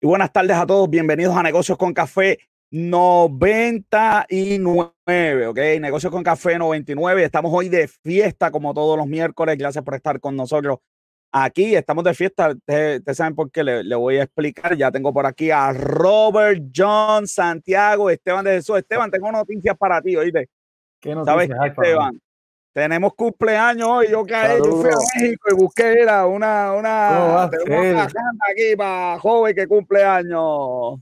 Y buenas tardes a todos, bienvenidos a Negocios con Café 99, ¿ok? Negocios con Café 99. Estamos hoy de fiesta como todos los miércoles. Gracias por estar con nosotros aquí. Estamos de fiesta. Ustedes saben por qué le, voy a explicar. Ya tengo por aquí a Robert John Santiago, Esteban de Jesús. Esteban, tengo noticias para ti, oíste. ¿Qué noticias ¿Sabes, Esteban? Tenemos cumpleaños hoy. Yo caí, yo fui a México y busqué era una, una, una aquí para joven que cumpleaños.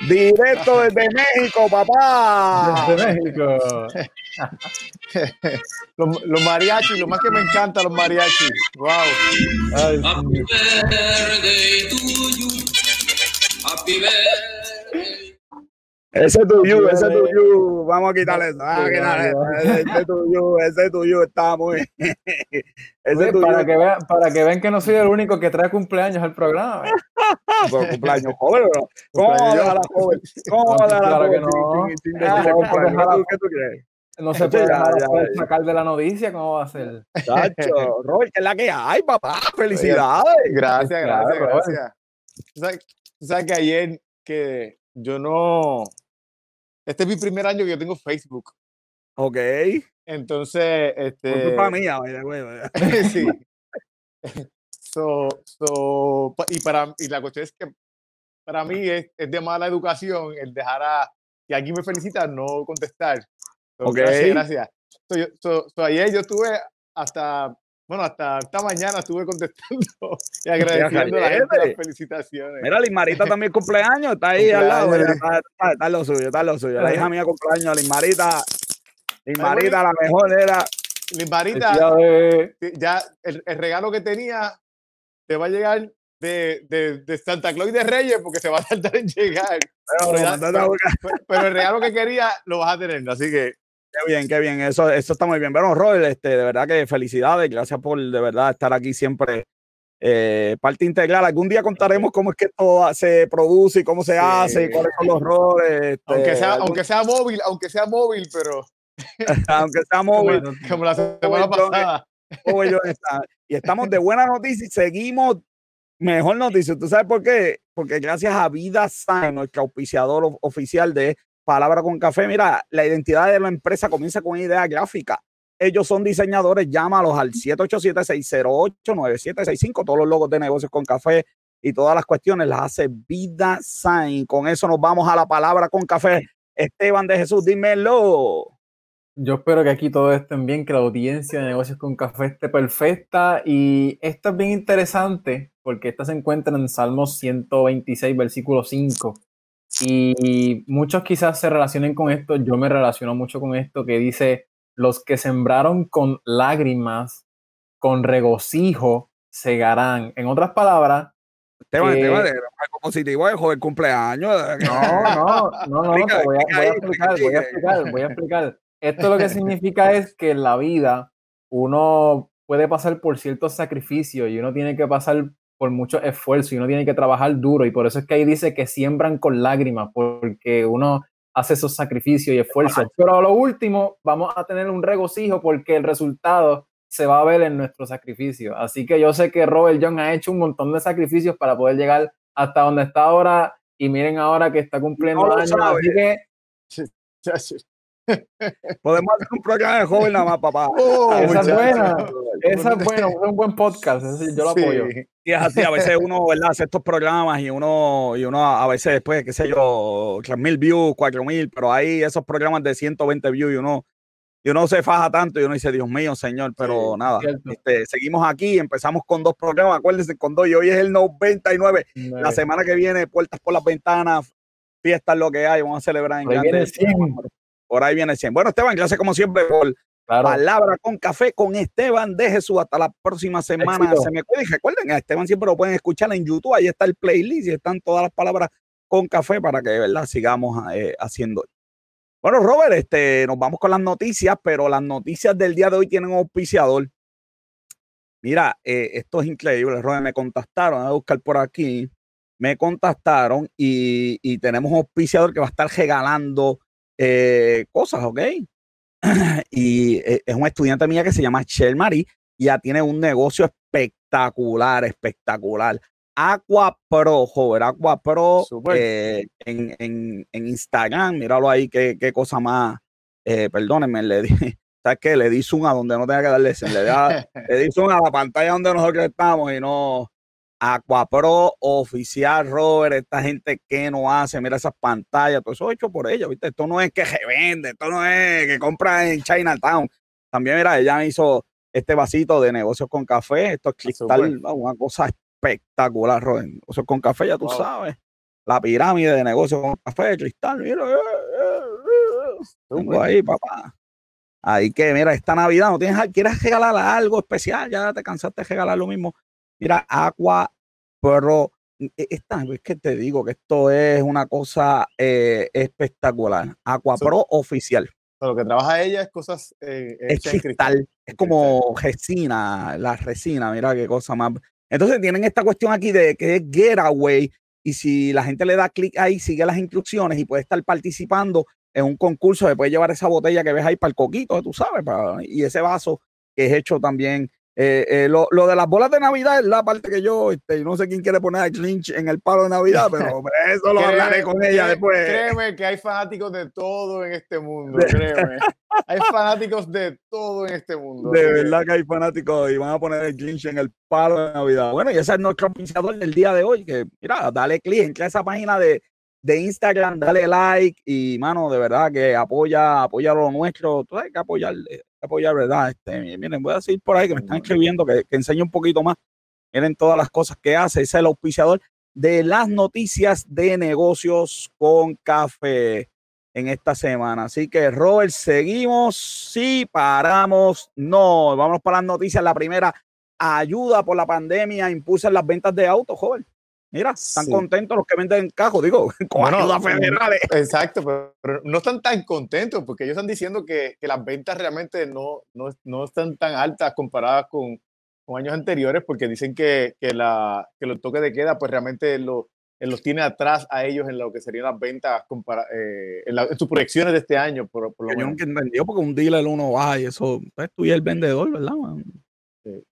Directo desde México, papá. Desde México. los, los mariachis, lo más que me encanta los mariachis. Wow. Ay, Happy birthday to you. Happy birthday. Ese tuyo, ese tuyo, vamos a quitarle eso, vamos a quitarle eso. Ese tuyo, ese tuyo está muy. ese tuyo. Para, que vean, para que vean que no soy el único que trae cumpleaños al programa. Cumpleaños joven, bro. ¿Cómo va a dejar la joven? ¿Cómo va a dejar la joven? No. ¿Qué tú crees? No se puede dejar sacar de la noticia, ¿cómo va a ser? Chacho, Robert, que es la que hay, papá. Felicidades. Gracias, gracias, gracias. ¿Tú sabes que ayer que yo no este es mi primer año que yo tengo Facebook. Ok. Entonces, este. Por culpa mía, güey. sí. So, so, y, para, y la cuestión es que para mí es, es de mala educación el dejar a. Si alguien me felicita, no contestar. ok. Gracias, gracias. So, so, ayer yo estuve hasta bueno, hasta esta mañana estuve contestando y agradeciendo a la gente las felicitaciones. Mira, Lismarita también cumpleaños, está ahí al lado. Está, está, lo suyo, está lo suyo. La hija mía cumpleaños, Lismarita. Lismarita, la mejor era. Lismarita, ya el, regalo que tenía te va a llegar de, de, de, Santa Claus y de Reyes porque se va a tardar en llegar. Pero, pero, el regalo que quería lo vas a tener, así que Qué bien, qué bien. Eso, eso está muy bien. Bueno, Robert, este, de verdad que felicidades. Gracias por de verdad estar aquí siempre. Eh, parte integral. Algún día contaremos cómo es que todo se produce y cómo se hace y cuáles son los roles. Este, aunque, sea, aunque sea móvil, aunque sea móvil, pero. aunque sea móvil. Como, la semana pasada. y estamos de buena noticia y seguimos mejor noticia. ¿Tú sabes por qué? Porque gracias a Vida Sana, nuestro auspiciador oficial de Palabra con Café, mira, la identidad de la empresa comienza con una idea gráfica. Ellos son diseñadores, llámalos al 787-608-9765. Todos los logos de negocios con café y todas las cuestiones las hace Vida Sign. Con eso nos vamos a la palabra con café. Esteban de Jesús, dímelo. Yo espero que aquí todo estén bien, que la audiencia de negocios con café esté perfecta. Y esto es bien interesante porque esta se encuentra en Salmos 126, versículo 5. Y muchos quizás se relacionen con esto, yo me relaciono mucho con esto que dice, los que sembraron con lágrimas, con regocijo, segarán. En otras palabras... Tema, eh, tema de positivo de joder cumpleaños. No, no, no, no, voy, a, voy, a, explicar, voy a explicar, voy a explicar. Esto lo que significa es que en la vida uno puede pasar por ciertos sacrificios y uno tiene que pasar por mucho esfuerzo y uno tiene que trabajar duro y por eso es que ahí dice que siembran con lágrimas porque uno hace esos sacrificios y esfuerzos. Pero a lo último vamos a tener un regocijo porque el resultado se va a ver en nuestro sacrificio. Así que yo sé que Robert John ha hecho un montón de sacrificios para poder llegar hasta donde está ahora y miren ahora que está cumpliendo años. Así que Podemos hacer un programa de joven nada más, papá. Oh, esa es buena. Esa es buena. Es un buen podcast. Yo lo apoyo. Y es así. A veces uno, ¿verdad? Hace estos programas y uno, y uno a veces después, qué sé yo, 3.000 views, 4.000, pero hay esos programas de 120 views y uno, y uno se faja tanto y uno dice, Dios mío, señor, pero nada. Este, seguimos aquí. Empezamos con dos programas. Acuérdense, con dos. Y hoy es el 99. La semana que viene, puertas por las ventanas, fiestas, lo que hay. Vamos a celebrar en grande. Por ahí viene 100. Bueno, Esteban, gracias como siempre por Palabra con Café con Esteban de Jesús. Hasta la próxima semana. Se me cuiden. Recuerden, a Esteban siempre lo pueden escuchar en YouTube. Ahí está el playlist y están todas las palabras con café para que de verdad sigamos eh, haciendo. Bueno, Robert, este, nos vamos con las noticias, pero las noticias del día de hoy tienen un auspiciador. Mira, eh, esto es increíble, Robert. Me contactaron a buscar por aquí. Me contactaron y, y tenemos un auspiciador que va a estar regalando eh, cosas, ¿ok? y eh, es un estudiante mía que se llama Shell Marie y ya tiene un negocio espectacular, espectacular. Aqua Pro, joven, Aqua Pro eh, en, en, en, Instagram, míralo ahí, qué, qué cosa más, eh, perdónenme, le di, ¿sabes qué? Le di zoom a donde no tenga que darle le, le di zoom a la pantalla donde nosotros estamos y no, Aqua Pro oficial, Robert, esta gente que no hace, mira esas pantallas, todo eso hecho por ella, ¿viste? Esto no es que se vende, esto no es que compra en Chinatown. También, mira, ella me hizo este vasito de negocios con café, esto es cristal, una cosa espectacular, Robert. Negocios con café, ya tú sabes. La pirámide de negocios con café, cristal, mira. Eh, eh, eh, Tengo ahí, papá. Ahí que, mira, esta Navidad no tienes, quieres regalar algo especial, ya te cansaste de regalar lo mismo. Mira, Aqua Pro, e, esta, es que te digo que esto es una cosa espectacular. Aqua Pro oficial lo que trabaja ella es cosas. Eh, es cristal, es como resina, la resina, mira qué cosa más. Entonces tienen esta cuestión aquí de que es getaway. Y si la gente le da clic ahí, sigue las instrucciones y puede estar participando en un concurso, se puede llevar esa botella que ves ahí para el coquito, tú sabes, y ese vaso que es hecho también eh, eh, lo, lo, de las bolas de Navidad es la parte que yo, este, no sé quién quiere poner a Lynch en el palo de Navidad, pero eso lo hablaré con ella después. Créeme que hay fanáticos de todo en este mundo, créeme. hay fanáticos de todo en este mundo. De verdad que hay fanáticos y van a poner el Lynch en el palo de Navidad. Bueno, y ese es nuestro auspiciador del día de hoy, que mira, dale clic, entra a esa página de, de Instagram, dale like y, mano, de verdad que apoya, apoya lo nuestro. Tú hay que apoyar, apoyar, ¿verdad? Este, miren, voy a decir por ahí que me están escribiendo que, que enseñe un poquito más. Miren todas las cosas que hace. Es el auspiciador de las noticias de negocios con café en esta semana. Así que, Robert, seguimos. Sí, paramos. No, vamos para las noticias. La primera, ayuda por la pandemia, impulsa las ventas de autos, joven. Mira, están contentos los que venden cajos, digo, con ayudas federales. Exacto, pero, no están tan contentos porque ellos están diciendo que, que las ventas realmente no, no, no, están tan altas comparadas con, con años anteriores porque dicen que, que, la, que los toques de queda pues realmente lo, los tiene atrás a ellos en lo que serían las ventas eh, en, sus proyecciones de este año. Por, por lo yo nunca entendió porque un dealer uno va y eso, pues tú y el vendedor, ¿verdad? Sí.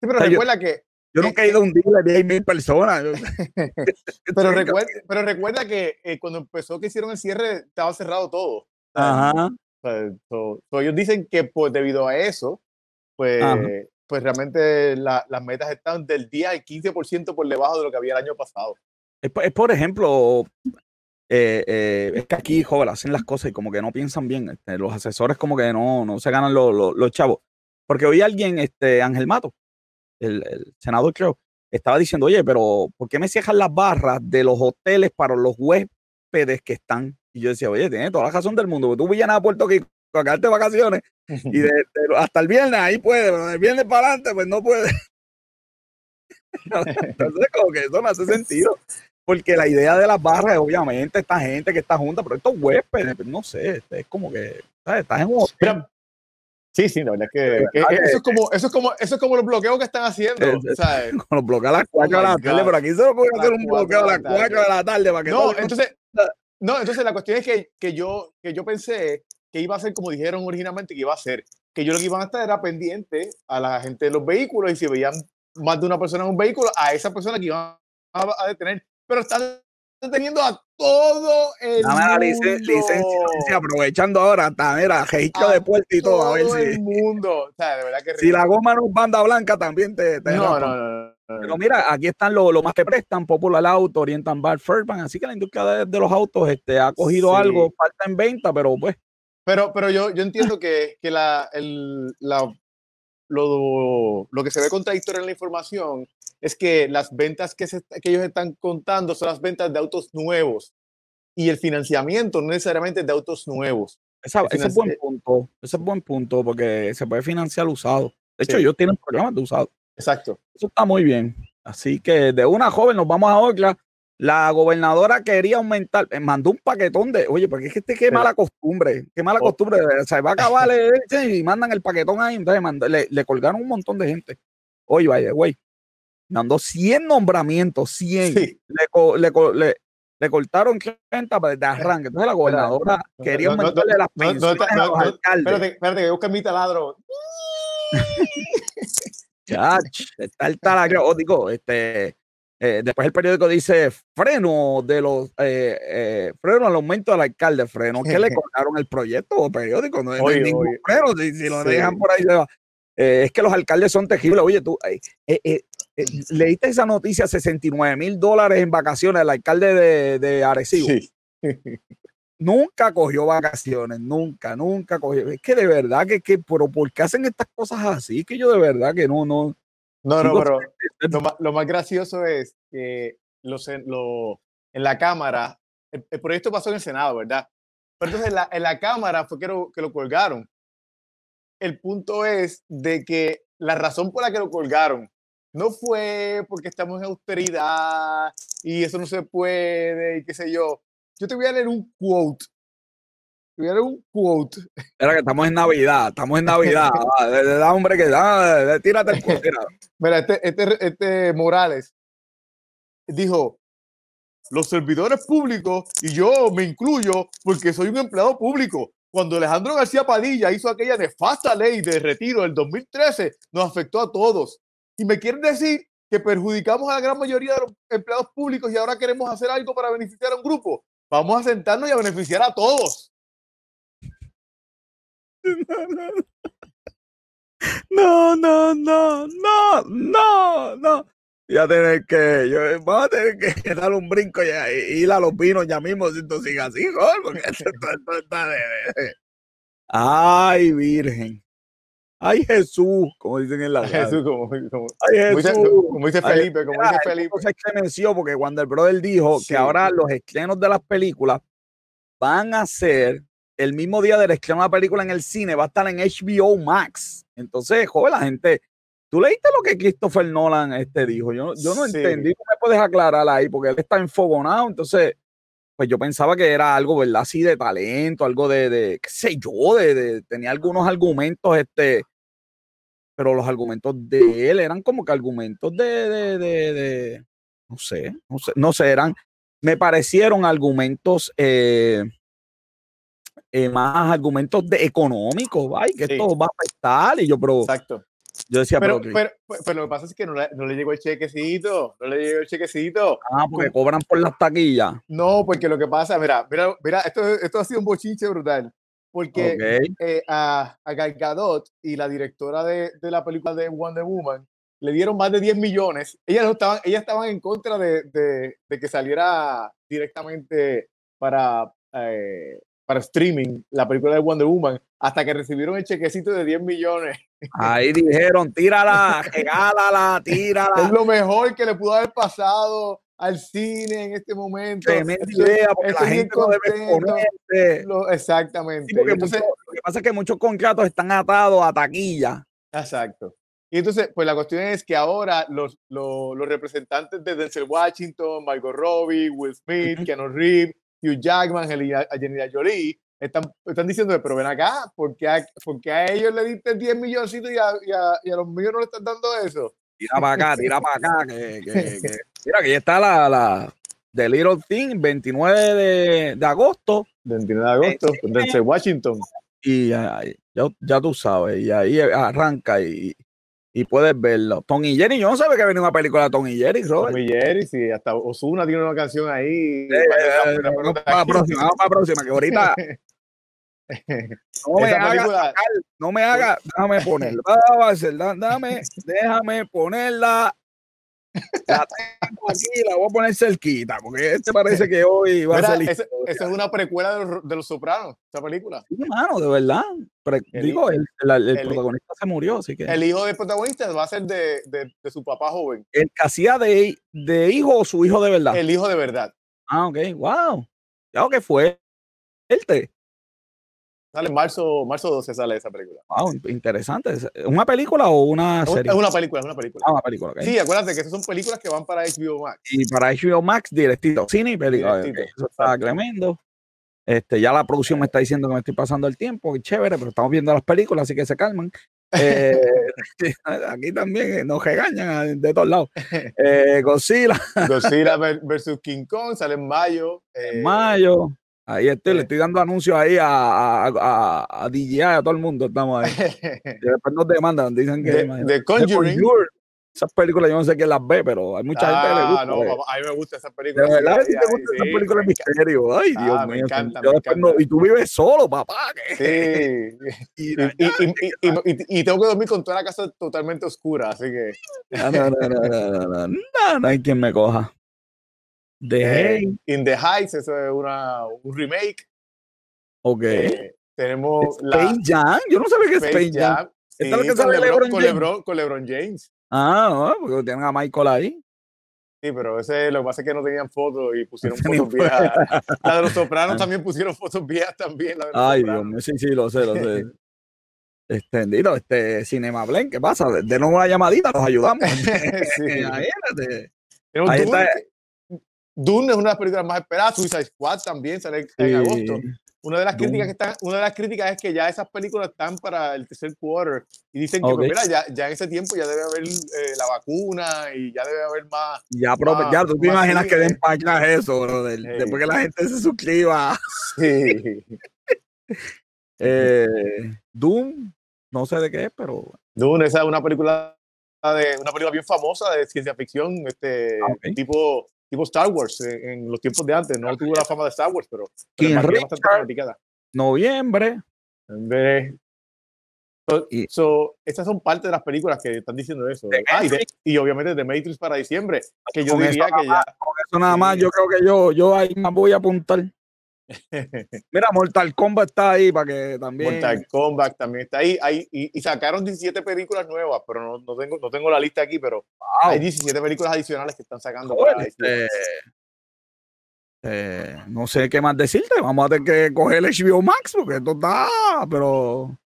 pero recuerda que yo nunca he ido a un dealer de mil personas. pero, recuerda, pero recuerda que eh, cuando empezó que hicieron el cierre, estaba cerrado todo. Ajá. ellos dicen que pues, debido a eso, pues, pues realmente las metas están del 10 al 15% por debajo de lo que había el año pasado. Es, por ejemplo, eh, eh, es que aquí, joder, hacen las cosas y como que no piensan bien. Este, los asesores como que no, no se ganan los, los chavos. Porque hoy alguien, este, Ángel Mato, el, senador creo, estaba diciendo, oye, pero ¿por qué me cierran las barras de los hoteles para los huéspedes que están? Y yo decía, oye, tiene toda la razón del mundo, tú vienes a Puerto Rico a quedarte vacaciones y hasta el viernes ahí puede, pero del viernes para adelante pues no puede. Entonces como que eso no hace sentido. Porque la idea de las barras es obviamente esta gente que está junta, pero estos huéspedes, pues, no sé, este, es como que ¿sabes? estás en un hotel. Sí, sí, la verdad es que, eso, es como, eso, es como, eso es como los bloqueos que están haciendo. ¿sabes? los bloqueos a las 4 de la tarde, pero aquí se lo puede hacer un bloqueo a las 4 de la tarde para que no, entonces, no, entonces la cuestión es que, que, yo, que yo pensé que iba a ser como dijeron originalmente que iba a ser, que yo lo que iban a estar era pendiente a la gente de los vehículos y si veían más de una persona en un vehículo, a esa persona que iban a, detener. Pero están teniendo a todo el mundo. licencia, aprovechando ahora, hasta, mira, registro de puerto y todo, a ver si. el mundo. O sea, de verdad que si la goma no es banda blanca, también te. no, no, no, Pero mira, aquí están lo, lo, más que prestan, Popular Auto, Oriental Bar, Fairbank, así que la industria de, los autos este, ha cogido algo, falta en venta, pero pues. Pero, pero yo, yo entiendo que, que la, el, la, lo, lo que se ve contradictorio en la información es que las ventas que, que ellos están contando son las ventas de autos nuevos y el financiamiento no necesariamente de autos nuevos. ese es buen punto, ese es buen punto porque se puede financiar usado. De hecho, ellos tienen programas de usado. Exacto. Eso está muy bien. Así que de una joven nos vamos a otra. La gobernadora quería aumentar, eh, mandó un paquetón de, oye, porque es que este qué mala costumbre, qué mala costumbre, se va a acabar y mandan el paquetón ahí, entonces le, le colgaron un montón de gente. Oye, vaya, güey, mandó 100 nombramientos, 100. Le, le, le, cortaron 30 de arranque. Entonces la gobernadora quería aumentarle las pensiones a los alcaldes. Espérate, espérate, que busca mi taladro. está el talario. Oh, digo, este, eh, después el periódico dice freno de los eh, eh, freno al aumento del alcalde, freno que le colgaron el proyecto o periódico, no hay ningún freno, si, lo dejan por ahí se va. Es que los alcaldes son tejibles. Oye, tú leíste esa noticia, 69 mil dólares en vacaciones, el alcalde de, de Arecibo. nunca cogió vacaciones, nunca, nunca cogió. Es que de verdad que, que, pero ¿por qué hacen estas cosas así? Que yo de verdad que no, no. No, no, pero lo más, gracioso es que los, lo, en la Cámara, el, proyecto pasó en el Senado, ¿verdad? Pero entonces en la, en la Cámara fue que lo, que lo colgaron. El punto es de que la razón por la que lo colgaron no fue porque estamos en austeridad y eso no se puede y qué sé yo yo te voy a leer un quote. Te voy a leer un quote. Era que estamos en Navidad, estamos en Navidad. da, hombre que da, tírate el quote. Mira, este, este, este Morales dijo, los servidores públicos, y yo me incluyo porque soy un empleado público. Cuando Alejandro García Padilla hizo aquella nefasta ley de retiro del 2013, nos afectó a todos. Y me quieren decir que perjudicamos a la gran mayoría de los empleados públicos y ahora queremos hacer algo para beneficiar a un grupo. Vamos a sentarnos y a beneficiar a todos. No, no, no, no, no, no. Ya tener que, yo, vamos a tener que dar un brinco y, ir a los vinos ya mismo si tú sigas así, porque esto, está de, Ay, Virgen. Ay, Jesús, como dicen en la Jesús, como, como, Ay, Jesús. Como dice, Felipe, como dice Felipe. Se excremenció porque cuando el brother dijo que ahora los estrenos de las películas van a ser el mismo día del estreno de la película en el cine, va a estar en HBO Max. Entonces, joven, la gente, tú leíste lo que Christopher Nolan este dijo. Yo, yo no entendí, ¿cómo me puedes aclarar ahí? Porque él está enfogonado, entonces pues yo pensaba que era algo, ¿verdad? Así de talento, algo de, de qué sé yo, de, tenía algunos argumentos, este, pero los argumentos de él eran como que argumentos de, de, de, no sé, no sé, no sé, eran, me parecieron argumentos, eh, eh, más argumentos de económicos, que esto va a afectar, y yo, pero, Exacto. Yo decía, pero, pero, pero, lo que pasa es que no le, no le, llegó el chequecito, no le llegó el chequecito. Ah, porque cobran por las taquillas. No, porque lo que pasa, mira, mira, mira, esto, esto ha sido un bochinche brutal. Porque eh, a, a Gal Gadot y la directora de, de, la película de Wonder Woman le dieron más de 10 millones. Ellas, no estaban, ellas estaban en contra de, de, de que saliera directamente para, eh, para streaming la película de Wonder Woman hasta que recibieron el chequecito de 10 millones. Ahí dijeron, tírala, regálala, tírala. Es lo mejor que le pudo haber pasado al cine en este momento. Tremenda idea, porque la gente no debe exactamente. entonces, lo que pasa es que muchos contratos están atados a taquilla. Exacto. Y entonces, pues la cuestión es que ahora los, los, los representantes de Denzel Washington, Michael Robbie, Will Smith, Keanu Reeves, Hugh Jackman, Angelina Jolie, están, están diciendo, pero ven acá, ¿por qué a, porque a ellos le diste 10 milloncitos y a, y, a, y a, los míos no le están dando eso? Tira para acá, tira para acá. Que, que, que, mira, que ya está la, la The Little Thing, 29 de, de agosto. 29 de agosto, desde Washington. Y ya, ya, tú sabes, y ahí arranca y, y puedes verlo. Tom y Jerry, yo no sabía que venía una película de Tom y Jerry, Robert. Tom y Jerry, sí, hasta Osuna tiene una canción ahí. vamos para la próxima, vamos para la próxima, que ahorita. No me, haga, no me haga, déjame ponerla. Déjame, déjame ponerla la tengo aquí, la voy a poner cerquita, porque este parece que hoy va a ser. Esa es una precuela de los, de los, Sopranos, esa película. Sí, hermano, de verdad. digo, el, el, protagonista se murió, así que. El hijo del protagonista va a ser de, de, de su papá joven. ¿El que hacía de, de, hijo o su hijo de verdad? El hijo de verdad. Ah, ok, wow. Ya que fue. Él te. Sale en marzo, marzo 12 sale esa película. Wow, interesante. ¿Una película o una serie? Es una película, es una película. Ah, una película, okay. Sí, acuérdate que esas son películas que van para HBO Max. Y para HBO Max, directito. Cine y película. Eso está tremendo. Este, ya la producción me está diciendo que me estoy pasando el tiempo, qué chévere, pero estamos viendo las películas, así que se calman. Eh, aquí también eh, nos regañan de todos lados. Eh, Godzilla. Godzilla versus King Kong sale en mayo. en mayo. Ahí estoy, le estoy dando anuncios ahí a, a, a, a DJI, a todo el mundo, estamos ahí. y después nos demandan, dicen que... De, Conjuring. Esas películas yo no sé quién las ve, pero hay mucha gente que le gusta. Ah, no, a mí me gusta esa película. De verdad, sí, te gusta esa película de misterio. Ay, Dios ah, mío. Me encanta, me encanta. y tú vives solo, papá. Sí. y, y, y, tengo que dormir con toda la casa totalmente oscura, así que. No, no, no, no, no, no, no, no hay quien me coja. The eh, In the Heights, eso es una, un remake. Ok. Eh, tenemos Space la, Jam. Yo no sabía que es Space Jam. Jam. Sí, Esta es lo que con, Lebron, con, Lebron, con LeBron James. Ah, no, porque tienen a Michael ahí. Sí, pero ese lo que pasa es que no tenían fotos y pusieron fotos viejas. La de los sopranos también pusieron fotos viejas también. Ay, Dios mío, sí, sí, lo sé, lo sé. Extendido, este Cinema Blend, ¿qué pasa? Denos una llamadita, nos ayudamos. sí. Imagínate. Ahí está. Dune es una de las películas más esperadas, Suicide Squad también sale en agosto. Una de las críticas que están, una de las críticas es que ya esas películas están para el tercer quarter y dicen que pues, mira, ya, ya, en ese tiempo ya debe haber eh, la vacuna y ya debe haber más. Ya, pero, ya tú te imaginas que den páginas eso, bro, después que la gente se suscriba. Sí. eh, Doom, no sé de qué es, pero. Doom, esa es una película de una película bien famosa de ciencia ficción, este ah, tipo tipo Star Wars en, los tiempos de antes. No tuvo la fama de Star Wars, pero, pero bastante Noviembre. So, so, estas son parte de las películas que están diciendo eso. Ah, y, de, y, obviamente de Matrix para diciembre, que yo diría que ya. Con eso nada más, yo creo que yo, yo ahí me voy a apuntar. Mira, Mortal Kombat está ahí para que también. Mortal Kombat también está ahí. ahí y, sacaron 17 películas nuevas, pero no, no, tengo, no tengo la lista aquí, pero hay 17 películas adicionales que están sacando. este, eh, no sé qué más decirte. Vamos a tener que coger el HBO Max porque esto está, pero.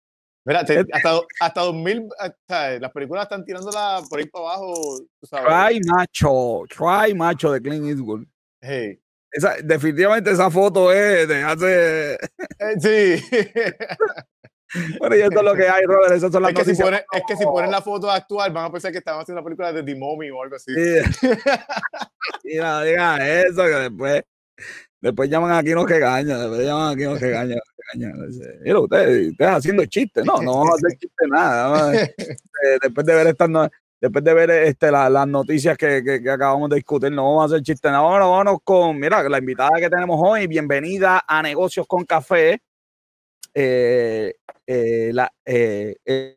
Mira, te, hasta, hasta 2000, hasta, las películas están tirándola por ahí para abajo. Try Macho, Try Macho de Clint Eastwood. Hey. Esa, definitivamente esa foto es de hace. Eh, sí. bueno, y esto es lo que hay, Robert. Esas son las es que, si ponen, es que si ponen la foto actual, van a pensar que estamos haciendo una película de The Mommy o algo así. Sí. Mira, diga eso, que después, después llaman aquí los que gañan. Después llaman aquí los que gañan. Mira, ustedes, ustedes haciendo chistes. No, no vamos a hacer chistes nada. Eh, después de ver estas después de ver este, las noticias que, que, acabamos de discutir, no vamos a hacer chiste. No, vámonos, vámonos con, mira, la invitada que tenemos hoy, bienvenida a Negocios con Café, eh, eh, la, eh,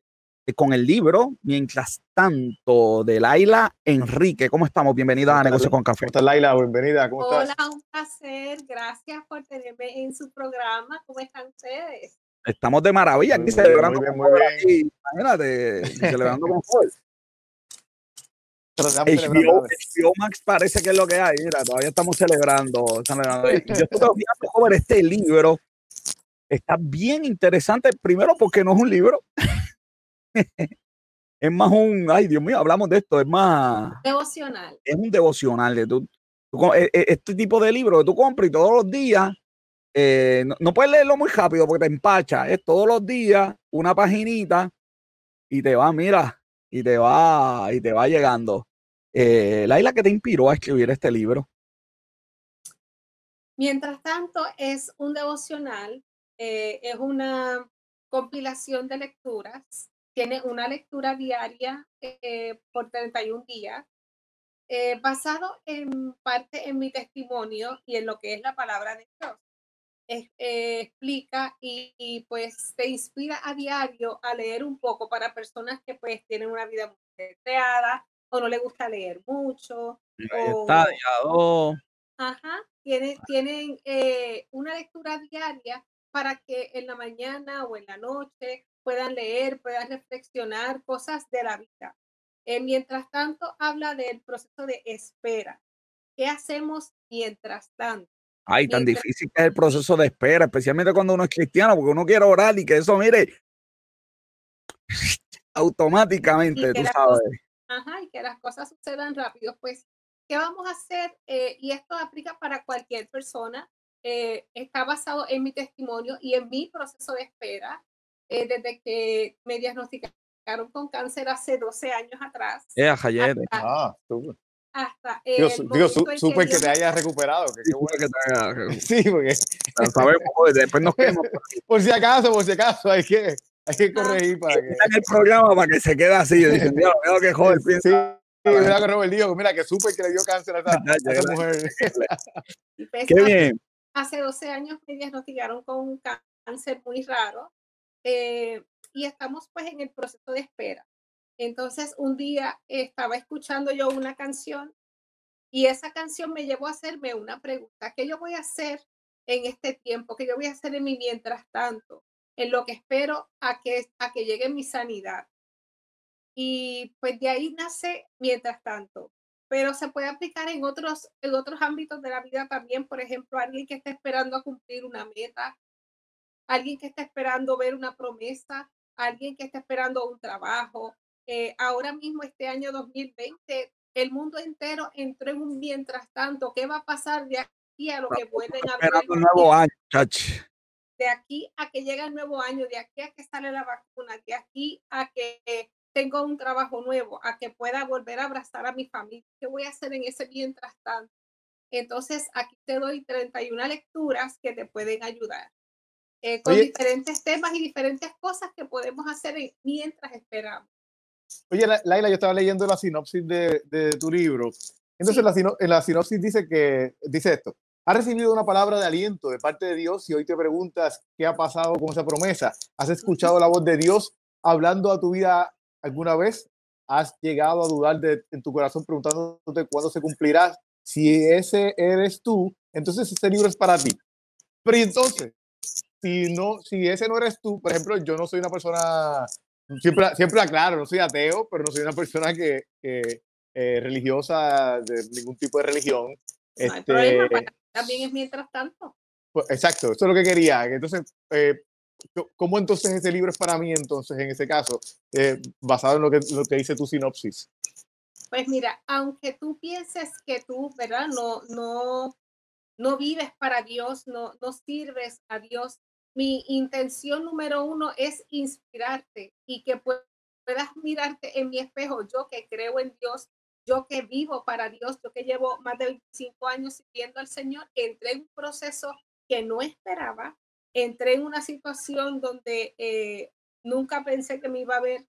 con el libro, mientras tanto, de Laila Enrique. ¿Cómo estamos? Bienvenida a Negocios con Café. ¿Cómo estás, Laila? Bienvenida. ¿Cómo Hola, estás? un placer. Gracias por tenerme en su programa. ¿Cómo están ustedes? Estamos de maravilla aquí celebrando. Muy bien, muy bien. Imagínate, celebrando con fuerza. HBO, Max parece que es lo que hay. Mira, todavía estamos celebrando. celebrando. Yo estoy viendo joven este libro. Está bien interesante. Primero, porque no es un libro. es más un. Ay, Dios mío, hablamos de esto. Es más. Devocional. Es un devocional. De tú, e, e, este tipo de libro que tú compras y todos los días. Eh, no, no, puedes leerlo muy rápido porque te empacha. Es todos los días una paginita y te va, mira, y te va, y te va llegando. Eh, Laila, ¿qué te inspiró a escribir este libro? Mientras tanto, es un devocional, eh, es una compilación de lecturas, tiene una lectura diaria eh, por 31 días, basado en parte en mi testimonio y en lo que es la palabra de Dios. Explica y, y, pues te inspira a diario a leer un poco para personas que pues tienen una vida muy creada o no le gusta leer mucho. está, ya Ajá, tienen, tienen eh, una lectura diaria para que en la mañana o en la noche puedan leer, puedan reflexionar cosas de la vida. Eh, mientras tanto, habla del proceso de espera. ¿Qué hacemos mientras tanto? Ay, tan difícil que es el proceso de espera, especialmente cuando uno es cristiano, porque uno quiere orar y que eso, mire, automáticamente, tú sabes. Ajá, y que las cosas sucedan rápido. Pues, ¿qué vamos a hacer? Eh, y esto aplica para cualquier persona. Eh, está basado en mi testimonio y en mi proceso de espera eh, desde que me diagnosticaron con cáncer hace 12 años atrás. hasta, ah, hasta el digo, súper que, te hayas recuperado. Que, que te haya... Sí, porque sabemos, después nos quedamos. por si acaso, por si acaso, hay que, hay que corregir para que. en el programa para que se quede así. Yo dije, Dios, veo que joven piensa. Sí, mira que Robert dijo, mira que súper que le dio cáncer a esa, a esa mujer. Pues, Qué bien. Hace 12 años me diagnosticaron con un cáncer muy raro eh, y estamos pues en el proceso de espera. Entonces un día estaba escuchando yo una canción y esa canción me llevó a hacerme una pregunta, ¿qué yo voy a hacer en este tiempo? ¿Qué yo voy a hacer en mi mientras tanto? En lo que espero a que, a que llegue mi sanidad. Y pues de ahí nace mientras tanto. Pero se puede aplicar en otros, en otros ámbitos de la vida también. Por ejemplo, alguien que está esperando a cumplir una meta, alguien que está esperando ver una promesa, alguien que está esperando un trabajo. Eh, ahora mismo, este año 2020, el mundo entero entró en un mientras tanto. ¿Qué va a pasar de aquí a lo que vuelven a ver? nuevo año, De aquí a que llegue el nuevo año, de aquí a que sale la vacuna, de aquí a que tengo un trabajo nuevo, a que pueda volver a abrazar a mi familia. ¿Qué voy a hacer en ese mientras tanto? Entonces, aquí te doy 31 lecturas que te pueden ayudar. Eh, con diferentes temas y diferentes cosas que podemos hacer mientras esperamos. Oye, Laila, yo estaba leyendo la sinopsis de, de tu libro. Entonces, la, en la sinopsis dice que dice esto: Has recibido una palabra de aliento de parte de Dios y hoy te preguntas qué ha pasado con esa promesa. ¿Has escuchado la voz de Dios hablando a tu vida alguna vez? ¿Has llegado a dudar de, en tu corazón preguntándote cuándo se cumplirá? Si ese eres tú, entonces ese libro es para ti. Pero entonces, si no, si ese no eres tú, por ejemplo, yo no soy una persona siempre, siempre aclaro, no soy ateo, pero no soy una persona que, que eh, religiosa de ningún tipo de religión. No este, también es mientras tanto. Pues, exacto, eso es lo que quería. Entonces, eh, ¿cómo entonces ese libro es para mí entonces en ese caso, eh, basado en lo que, lo que dice tu sinopsis? Pues mira, aunque tú pienses que tú, ¿verdad? No, no, no vives para Dios, no, no sirves a Dios, mi intención número uno es inspirarte y que puedas mirarte en mi espejo, yo que creo en Dios, yo que vivo para Dios, yo que llevo más de 25 años sirviendo al Señor, entré en un proceso que no esperaba, entré en una situación donde eh, nunca pensé que me iba a ver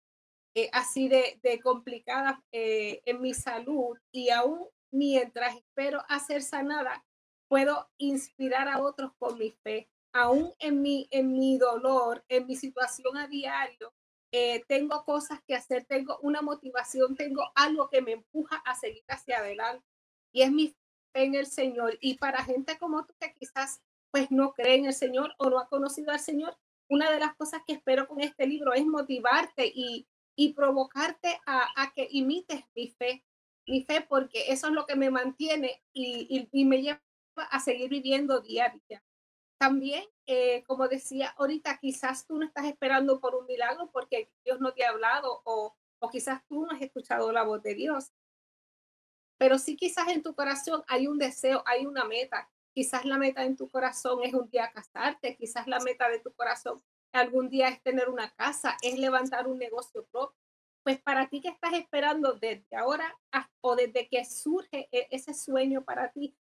eh, así de, complicada eh, en mi salud y aún mientras espero hacer sanada, puedo inspirar a otros con mi fe aún en mi, en mi dolor, en mi situación a diario, eh, tengo cosas que hacer, tengo una motivación, tengo algo que me empuja a seguir hacia adelante. Y es mi fe en el Señor. Y para gente como tú que quizás pues no cree en el Señor o no ha conocido al Señor, una de las cosas que espero con este libro es motivarte y, y provocarte a, a, que imites mi fe, mi fe, porque eso es lo que me mantiene y, y, y me lleva a seguir viviendo día a día. También, eh, como decía ahorita, quizás tú no estás esperando por un milagro porque Dios no te ha hablado o, o quizás tú no has escuchado la voz de Dios. Pero sí quizás en tu corazón hay un deseo, hay una meta. Quizás la meta en tu corazón es un día casarte, quizás la meta de tu corazón algún día es tener una casa, es levantar un negocio propio. Pues para ti que estás esperando desde ahora o desde que surge e, ese sueño para ti,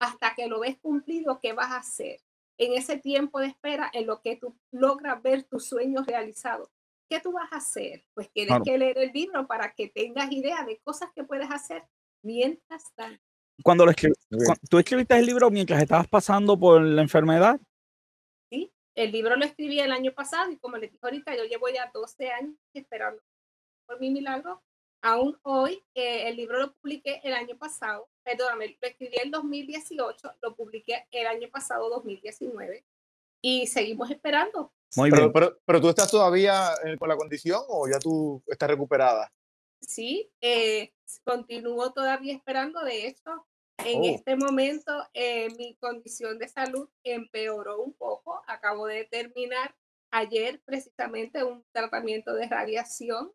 hasta que lo ves cumplido, ¿qué vas a hacer? En ese tiempo de espera, en lo que tú logras ver tus sueños realizados, ¿qué tú vas a hacer? Pues tienes que leer el libro para que tengas idea de cosas que puedes hacer mientras tanto. Cuando lo ¿tú escribiste el libro mientras estabas pasando por la enfermedad? Sí, el libro lo escribí el año pasado y como les dije ahorita, yo llevo ya 12 años esperando por mi milagro aún hoy, eh, el libro lo publiqué el año pasado, perdóname, lo escribí en 2018, lo publiqué el año pasado, 2019, y seguimos esperando. Muy bien. Pero, pero, tú estás todavía eh, con la condición o ya tú estás recuperada? Sí, eh, continúo todavía esperando. De hecho, en oh. este momento mi condición de salud empeoró un poco. Acabo de terminar ayer precisamente un tratamiento de radiación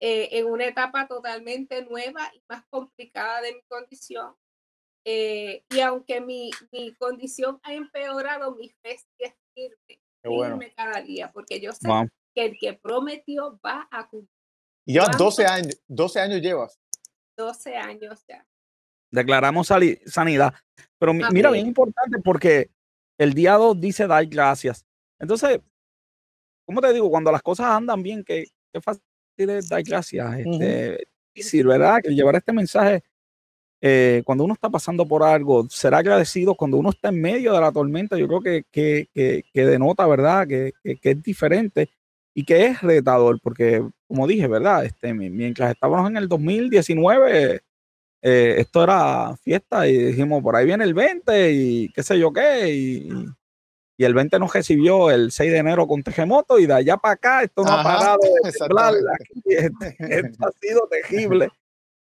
eh, en una etapa totalmente nueva y más complicada de mi condición. Eh, y aunque mi, mi, condición ha empeorado, mi fe es firme, firme cada día, porque yo sé que el que prometió va a cumplir. Y llevas 12 años, 12 años llevas. 12 años ya. Declaramos sanidad. Pero mira, bien importante porque el día 2 dice dar gracias. Entonces, ¿cómo te digo? Cuando las cosas andan bien, qué, fácil es dar gracias. Este, ¿verdad? Que llevar este mensaje eh, cuando uno está pasando por algo, ser agradecido cuando uno está en medio de la tormenta, yo creo que, que, que, denota, ¿verdad? Que, es diferente y que es retador, porque como dije, ¿verdad? Este, mientras estábamos en el 2019, eh, esto era fiesta y dijimos, por ahí viene el 20 y qué sé yo qué, y, y el 20 nos recibió el 6 de enero con terremoto y de allá para acá esto no ha parado de Esto ha sido tejible.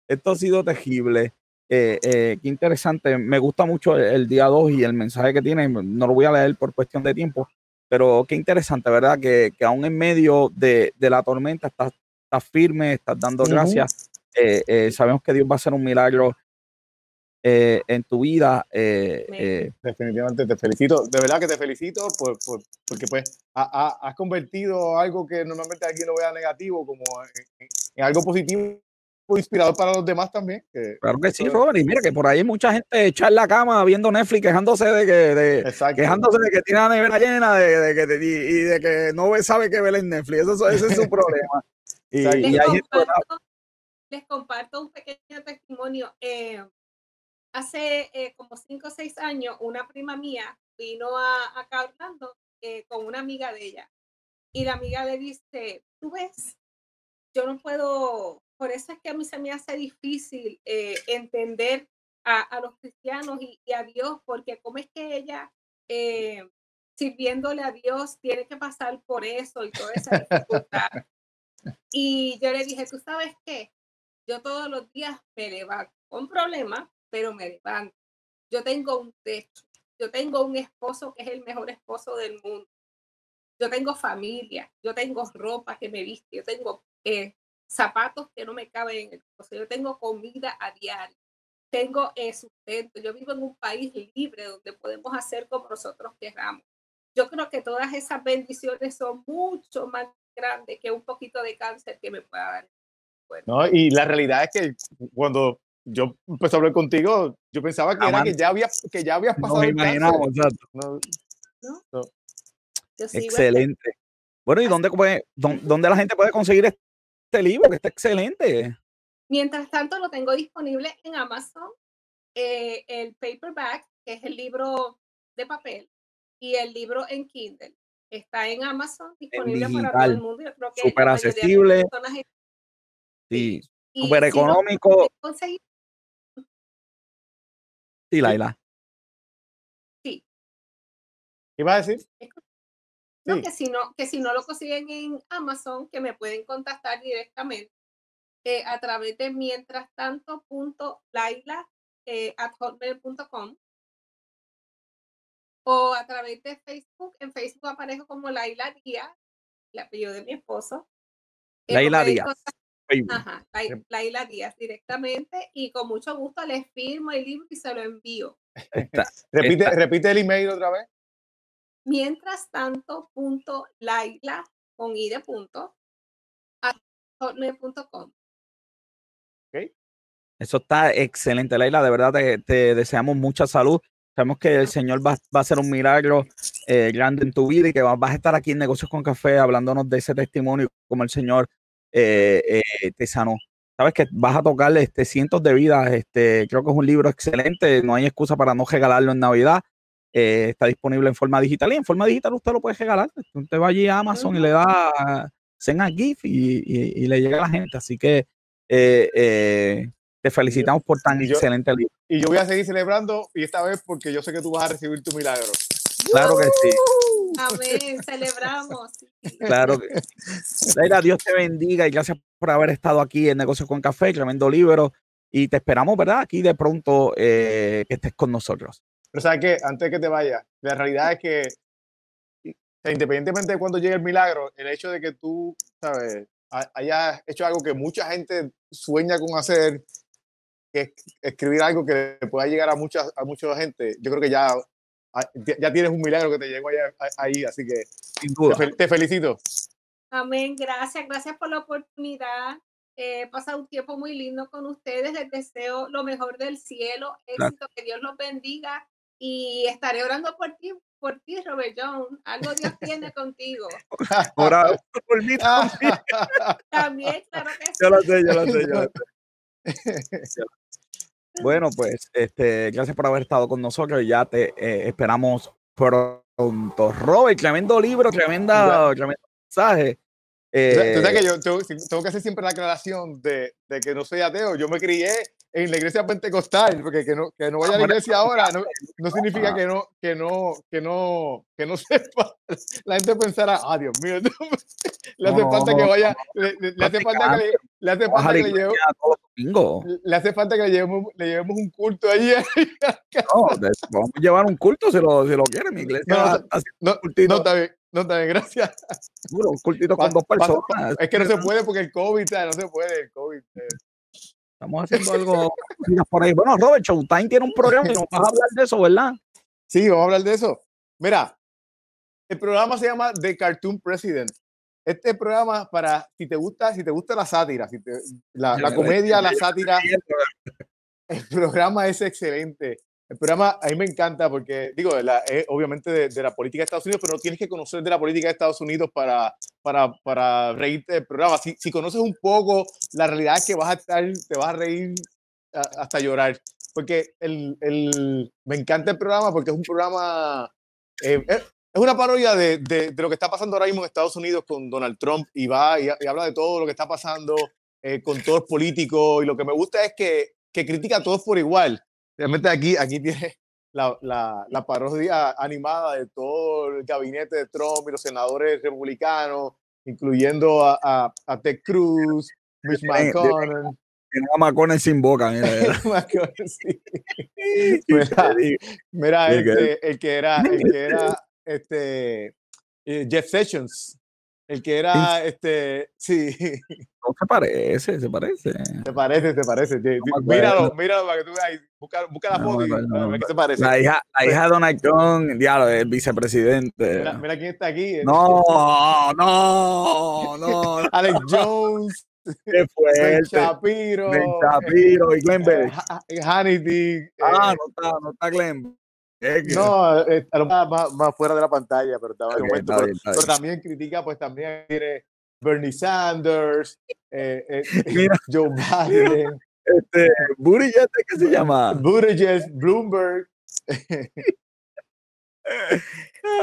Esto ha sido tejible. Eh, eh, qué interesante. Me gusta mucho el, día 2 y el mensaje que tiene. No lo voy a leer por cuestión de tiempo, pero qué interesante, ¿verdad? Que, que aún en medio de, de la tormenta estás, firme, estás dando gracias. Eh, sabemos que Dios va a hacer un milagro en tu vida. Definitivamente te felicito. De verdad que te felicito por, porque pues has convertido algo que normalmente aquí lo vea negativo como en algo positivo inspirador para los demás también. claro que sí, Robert. Y mira que por ahí hay mucha gente echar la cama viendo Netflix quejándose de que, de, quejándose de que tiene la nevera llena de, de que, y, de que no sabe qué ver en Netflix. Eso, ese es su problema. Y, les, comparto, les, comparto, un pequeño testimonio. Eh, hace eh, como cinco o seis años, una prima mía vino a, acá Orlando eh, con una amiga de ella. Y la amiga le dice, tú ves, yo no puedo por eso es que a mí se me hace difícil eh, entender a, los cristianos y, a Dios, porque cómo es que ella, eh, sirviéndole a Dios, tiene que pasar por eso y toda esa dificultad. y yo le dije, tú sabes qué, yo todos los días me levanto con problemas, pero me levanto. Yo tengo un techo, yo tengo un esposo que es el mejor esposo del mundo. Yo tengo familia, yo tengo ropa que me viste, yo tengo eh, zapatos que no me caben en el coche. Yo tengo comida a diario, tengo eh, sustento. Yo vivo en un país libre donde podemos hacer como nosotros queramos. Yo creo que todas esas bendiciones son mucho más grandes que un poquito de cáncer que me pueda dar. No, y la realidad es que cuando yo empecé a hablar contigo, yo pensaba que, era que ya había que ya habías pasado. No, no. Excelente. Bueno, ¿y dónde, puede, dónde la gente puede conseguir este libro, que está excelente. Mientras tanto, lo tengo disponible en Amazon, eh, el paperback, que es el libro de papel, y el libro en Kindle. Está en Amazon, disponible para todo el mundo. Súper accesible. Sí, súper económico. Sí, Laila. Sí. ¿Qué iba a decir? No, que, si no, que si no lo consiguen en Amazon, que me pueden contactar directamente eh, a través de mientras tanto punto laila eh, at hotmail.com o a través de Facebook. En Facebook aparezco como Laila Díaz, el apellido de mi esposo. Eh, Laila Díaz. Ajá, Laila Díaz directamente y con mucho gusto les firmo el libro y se lo envío. repite, repite el email otra vez. Mientras tanto, punto Laila con i de punto hotmail.com. Okay. Eso está excelente, Laila. De verdad te, deseamos mucha salud. Sabemos que el Señor va, a hacer un milagro eh, grande en tu vida y que vas, a estar aquí en Negocios con Café hablándonos de ese testimonio, como el Señor eh, eh, te sanó. Sabes que vas a tocarle este, cientos de vidas. Este, creo que es un libro excelente. No hay excusa para no regalarlo en Navidad. Eh, está disponible en forma digital y en forma digital usted lo puede regalar. Usted va allí a Amazon y le da send a GIF y, le llega a la gente. Así que eh, eh, te felicitamos por tan excelente libro. Y yo voy a seguir celebrando y esta vez porque yo sé que tú vas a recibir tu milagro. Claro que sí. Amén, celebramos. Claro que Leila, Dios te bendiga y gracias por haber estado aquí en Negocios con Café, tremendo libro. Y te esperamos, ¿verdad? Aquí de pronto que estés con nosotros. Pero sabes que antes de que te vayas, la realidad es que independientemente de cuando llegue el milagro, el hecho de que tú, sabes, hayas hecho algo que mucha gente sueña con hacer, que es escribir algo que pueda llegar a mucha, a mucha gente, yo creo que ya, ya tienes un milagro que te llegó ahí, así que Sin duda. Te, te felicito. Amén, gracias, gracias por la oportunidad. He pasado un tiempo muy lindo con ustedes. Les deseo lo mejor del cielo, éxito, que Dios los bendiga y estaré orando por ti, por ti, Robert John. Algo Dios tiene contigo. Ora por mí también. también, claro que sí. Yo lo sé, yo lo sé, yo lo sé. Bueno, pues este, gracias por haber estado con nosotros ya te eh, esperamos pronto. Robert, tremendo libro, tremenda, tremendo mensaje. Eh, ¿Tú sabes que yo tengo, que hacer siempre la aclaración de, de, que no soy ateo. Yo me crié en la iglesia pentecostal, porque que no, que no vaya a la iglesia ahora no, no significa que no, que no, que no, que no sepa. La gente pensará, ah, Dios mío, le hace falta que vaya, le, hace falta que le, le hace falta que le llevemos, le hace falta que le llevemos, le llevemos un culto allí. No, vamos a llevar un culto si lo, si lo quiere, mi iglesia. No, no, no, está bien. No, está bien, gracias. un cultito con dos personas. Es que no se puede porque el COVID, no se puede, el COVID. Eh. Estamos haciendo algo por ahí. Bueno, Robert, Showtime tiene un programa y nos vas a hablar de eso, ¿verdad? Sí, vamos a hablar de eso. Mira, el programa se llama The Cartoon President. Este programa para si te gusta, si te gusta la sátira, si la, la comedia, la sátira, el programa es excelente. El programa a mí me encanta porque, digo, es obviamente de, la política de Estados Unidos, pero no tienes que conocer de la política de Estados Unidos para, para, para reírte del programa. Si, si conoces un poco, la realidad es que vas a estar, te vas a reír hasta llorar. Porque el, el, me encanta el programa porque es un programa, eh, es, una parodia de, de, lo que está pasando ahora mismo en Estados Unidos con Donald Trump y va y, habla de todo lo que está pasando eh, con todos los políticos. Y lo que me gusta es que, que critica a todos por igual realmente aquí, aquí tiene la, la, la, parodia animada de todo el gabinete de Trump y los senadores republicanos, incluyendo a, a, a Ted Cruz, Mitch McConnell. A McConnell sin boca, mira. mira, este, el que era, el que era este, eh, Jeff Sessions, el que era, este, sí. No se parece, se parece. Se parece, se parece. míralo, míralo para que tú veas. Busca, busca la foto no, y qué se parece. La hija, la hija de Donald Trump, diablo, el vicepresidente. Mira, mira, quién está aquí. No, no, no. Alex Jones. Qué fuerte. Ben Shapiro. Ben Shapiro y Glenn Beck. Hannity. Ah, no está, no está Glenn. No, eh, más, más, más, fuera de la pantalla, pero estaba okay, momento. Pero, pero, también critica, pues también tiene Bernie Sanders, eh, eh, Joe Biden. Este, Buttigieg, ¿qué se llama? Buttigieg, Bloomberg.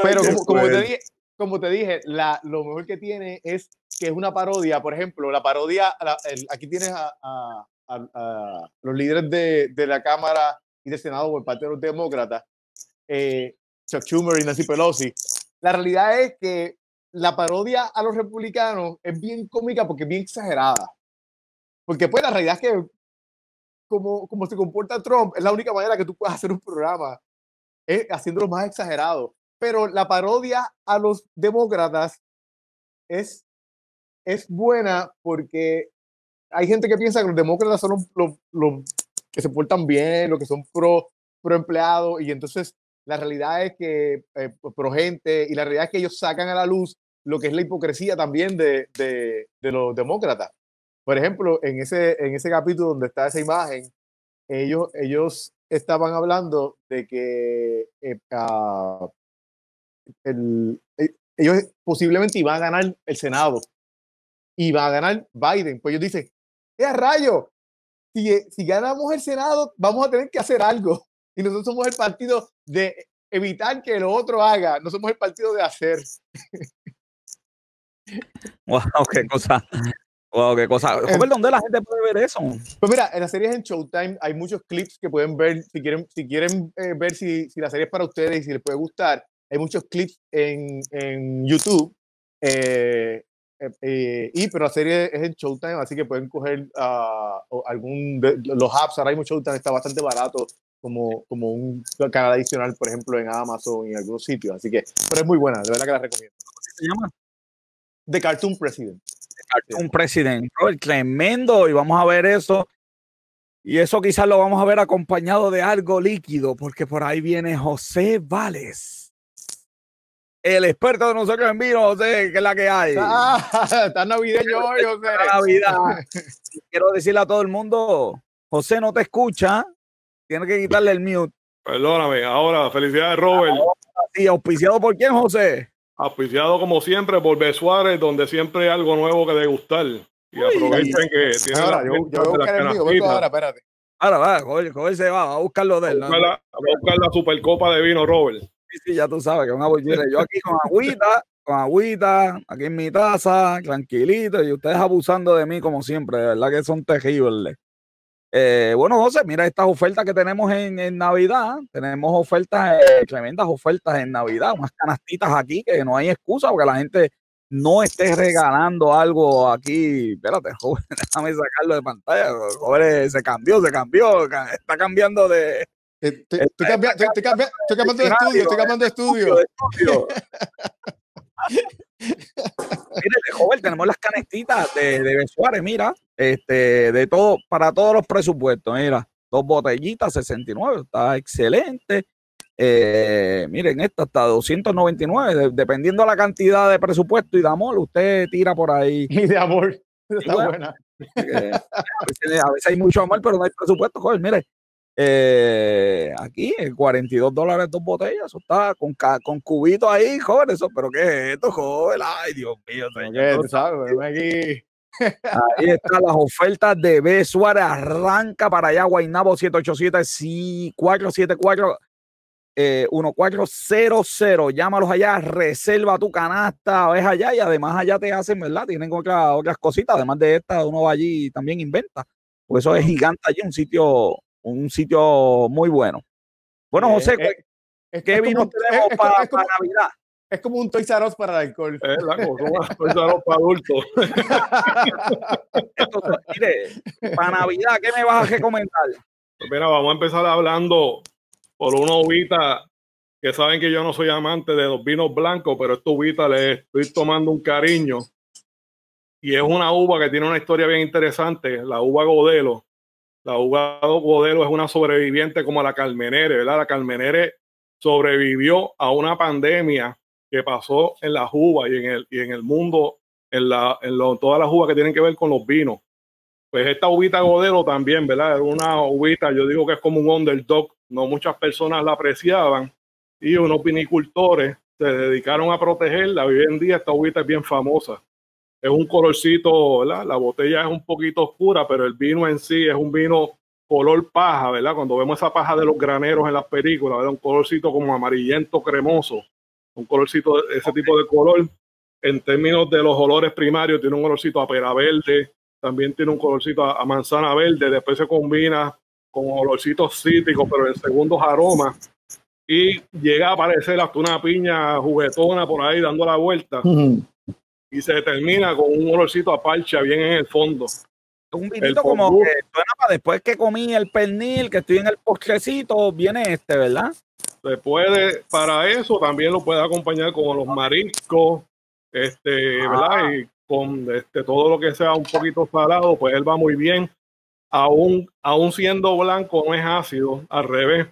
pero como, como, te dije, como te dije la, lo mejor que tiene es que es una parodia, por ejemplo, la parodia, la, el, aquí tienes a, a, a, los líderes de, de, la Cámara y del Senado por parte de los demócratas eh, Chuck Schumer y Nancy Pelosi. La realidad es que la parodia a los republicanos es bien cómica porque es bien exagerada. Porque pues la realidad es que como, como se comporta Trump, es la única manera que tú puedes hacer un programa, es haciéndolo más exagerado. Pero la parodia a los demócratas es, es buena porque hay gente que piensa que los demócratas son los, los, que se portan bien, los que son pro, pro empleados, y entonces la realidad es que, eh, pro gente, y la realidad es que ellos sacan a la luz lo que es la hipocresía también de, de, los demócratas. Por ejemplo, en ese, en ese capítulo donde está esa imagen, ellos, ellos estaban hablando de que eh, uh, el, eh, ellos posiblemente iban a ganar el Senado y va a ganar Biden. Pues ellos dicen, ¡eh, rayo! Si, si ganamos el Senado, vamos a tener que hacer algo y nosotros somos el partido de evitar que el otro haga, no somos el partido de hacer. Wow, qué cosa. Wow, qué cosa. ¿dónde la gente puede ver eso? Pues mira, en las series en Showtime hay muchos clips que pueden ver, si quieren, si quieren eh, ver si, si, la serie es para ustedes y si les puede gustar, hay muchos clips en, en YouTube. Eh, eh, y pero la serie es en Showtime, así que pueden coger uh, algún de los apps. Ahora mismo Showtime está bastante barato como, como un canal adicional, por ejemplo, en Amazon y en algunos sitios. Así que, pero es muy buena, de verdad que la recomiendo. ¿Cómo se llama? The Cartoon President. The Cartoon President. Oh, tremendo, y vamos a ver eso. Y eso quizás lo vamos a ver acompañado de algo líquido, porque por ahí viene José Vales. el experto de nosotros en vino, José, que es la que hay. Ah, está navideño hoy, José. Navidad. Quiero decirle a todo el mundo, José no te escucha, tiene que quitarle el mute. Perdóname, ahora, felicidades, Robert. Sí, auspiciado por quién, José? Auspiciado como siempre por B. Suárez, donde siempre hay algo nuevo que degustar. Y aprovechen que tiene Ahora, yo, yo voy a buscar el mío, voy ahora, espérate. Ahora va, Joel, se va, a buscarlo de él. A buscar, la, a buscar la supercopa de vino, Robert. Sí, sí, ya tú sabes que una bollera. Yo aquí con agüita, con agüita, aquí en mi taza, tranquilito, y ustedes abusando de mí como siempre, de verdad que son terribles. Eh, bueno, José, mira estas ofertas que tenemos en, en Navidad. Tenemos ofertas, eh, tremendas ofertas en Navidad, unas canastitas aquí que no hay excusa porque la gente no esté regalando algo aquí. Espérate, joven, déjame sacarlo de pantalla. Joven, se cambió, se cambió, está cambiando de. Estoy, cambiando, estoy cambiando de estudio, estoy cambiando de estudio. Mire, joven, tenemos las canestitas de, de Suárez, mira, este, de todo, para todos los presupuestos, mira, dos botellitas, 69, está excelente. Eh, miren, esta está 299, dependiendo de la cantidad de presupuesto y de amor, usted tira por ahí. Y de amor, está buena. Eh, a, veces, hay mucho amor, pero no hay presupuesto, joven, mire, eh, aquí, 42 dólares dos botellas, eso está con, con cubito ahí, joven, eso, pero ¿qué es esto, joven? Ay, Dios mío, señor. sabes? Aquí. Ahí están las ofertas de B. Suárez, arranca para allá, Guaynabo 787 sí, 474 eh, 1400, llámalos allá, reserva tu canasta, ves allá y además allá te hacen, ¿verdad? Tienen otras, otras cositas, además de esta, uno va allí y también inventa, pues eso es gigante allí, un sitio un sitio muy bueno. Bueno, eh, José, eh, ¿qué vino tenemos para, Navidad? Es como un Toys R Us para el alcohol. Es la cosa, Toys R Us para adultos. mire, para Navidad, ¿qué me vas a recomendar? Pues mira, vamos a empezar hablando por una uvita que saben que yo no soy amante de los vinos blancos, pero esta uvita le estoy tomando un cariño. Y es una uva que tiene una historia bien interesante, la uva Godelo. La uva Godelo es una sobreviviente como la Carmenere, ¿verdad? La Carmenere sobrevivió a una pandemia que pasó en las uvas y en el, y en el mundo, en, la, en todas las uvas que tienen que ver con los vinos. Pues esta uvita Godelo también, ¿verdad? Es una uvita, yo digo que es como un underdog, no muchas personas la apreciaban y unos vinicultores se dedicaron a protegerla. Hoy en día esta uvita es bien famosa es un colorcito, ¿verdad? La botella es un poquito oscura, pero el vino en sí es un vino color paja, ¿verdad? Cuando vemos esa paja de los graneros en las películas, ¿verdad? Un colorcito como amarillento cremoso, un colorcito, ese tipo de color. En términos de los olores primarios, tiene un colorcito a pera verde, también tiene un colorcito a, manzana verde, después se combina con olorcitos cítricos, pero en segundos aromas. Y llega a aparecer hasta una piña juguetona por ahí dando la vuelta y se termina con un olorcito a parcha bien en el fondo. Un vinito como que después que comí el pernil, que estoy en el postrecito, viene este, ¿verdad? Se puede, para eso también lo puede acompañar con los mariscos, este, ¿verdad? Ah. Y con este, todo lo que sea un poquito salado, pues él va muy bien. Aún, aún siendo blanco, no es ácido, al revés.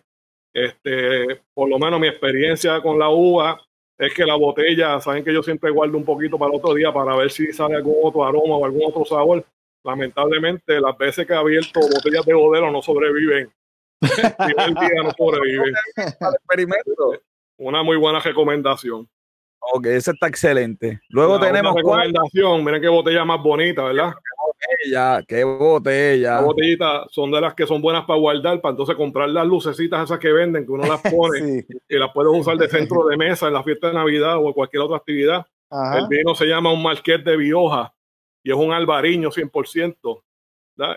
Este, por lo menos mi experiencia con la uva es que la botella, saben que yo siempre guardo un poquito para el otro día para ver si sale algún otro aroma o algún otro sabor. Lamentablemente, las veces que he abierto botellas de bodero no sobreviven. el día no sobreviven. experimento. Una muy buena recomendación. Ok, esa está excelente. Luego tenemos. recomendación, miren qué botella más bonita, ¿verdad? botella, qué botella. Las botellitas son de las que son buenas para guardar, para entonces comprar las lucecitas esas que venden, que uno las pone y las puedes usar de centro de mesa en la fiesta de Navidad o en cualquier otra actividad. El vino se llama un Marqués de Bioja y es un albariño 100%.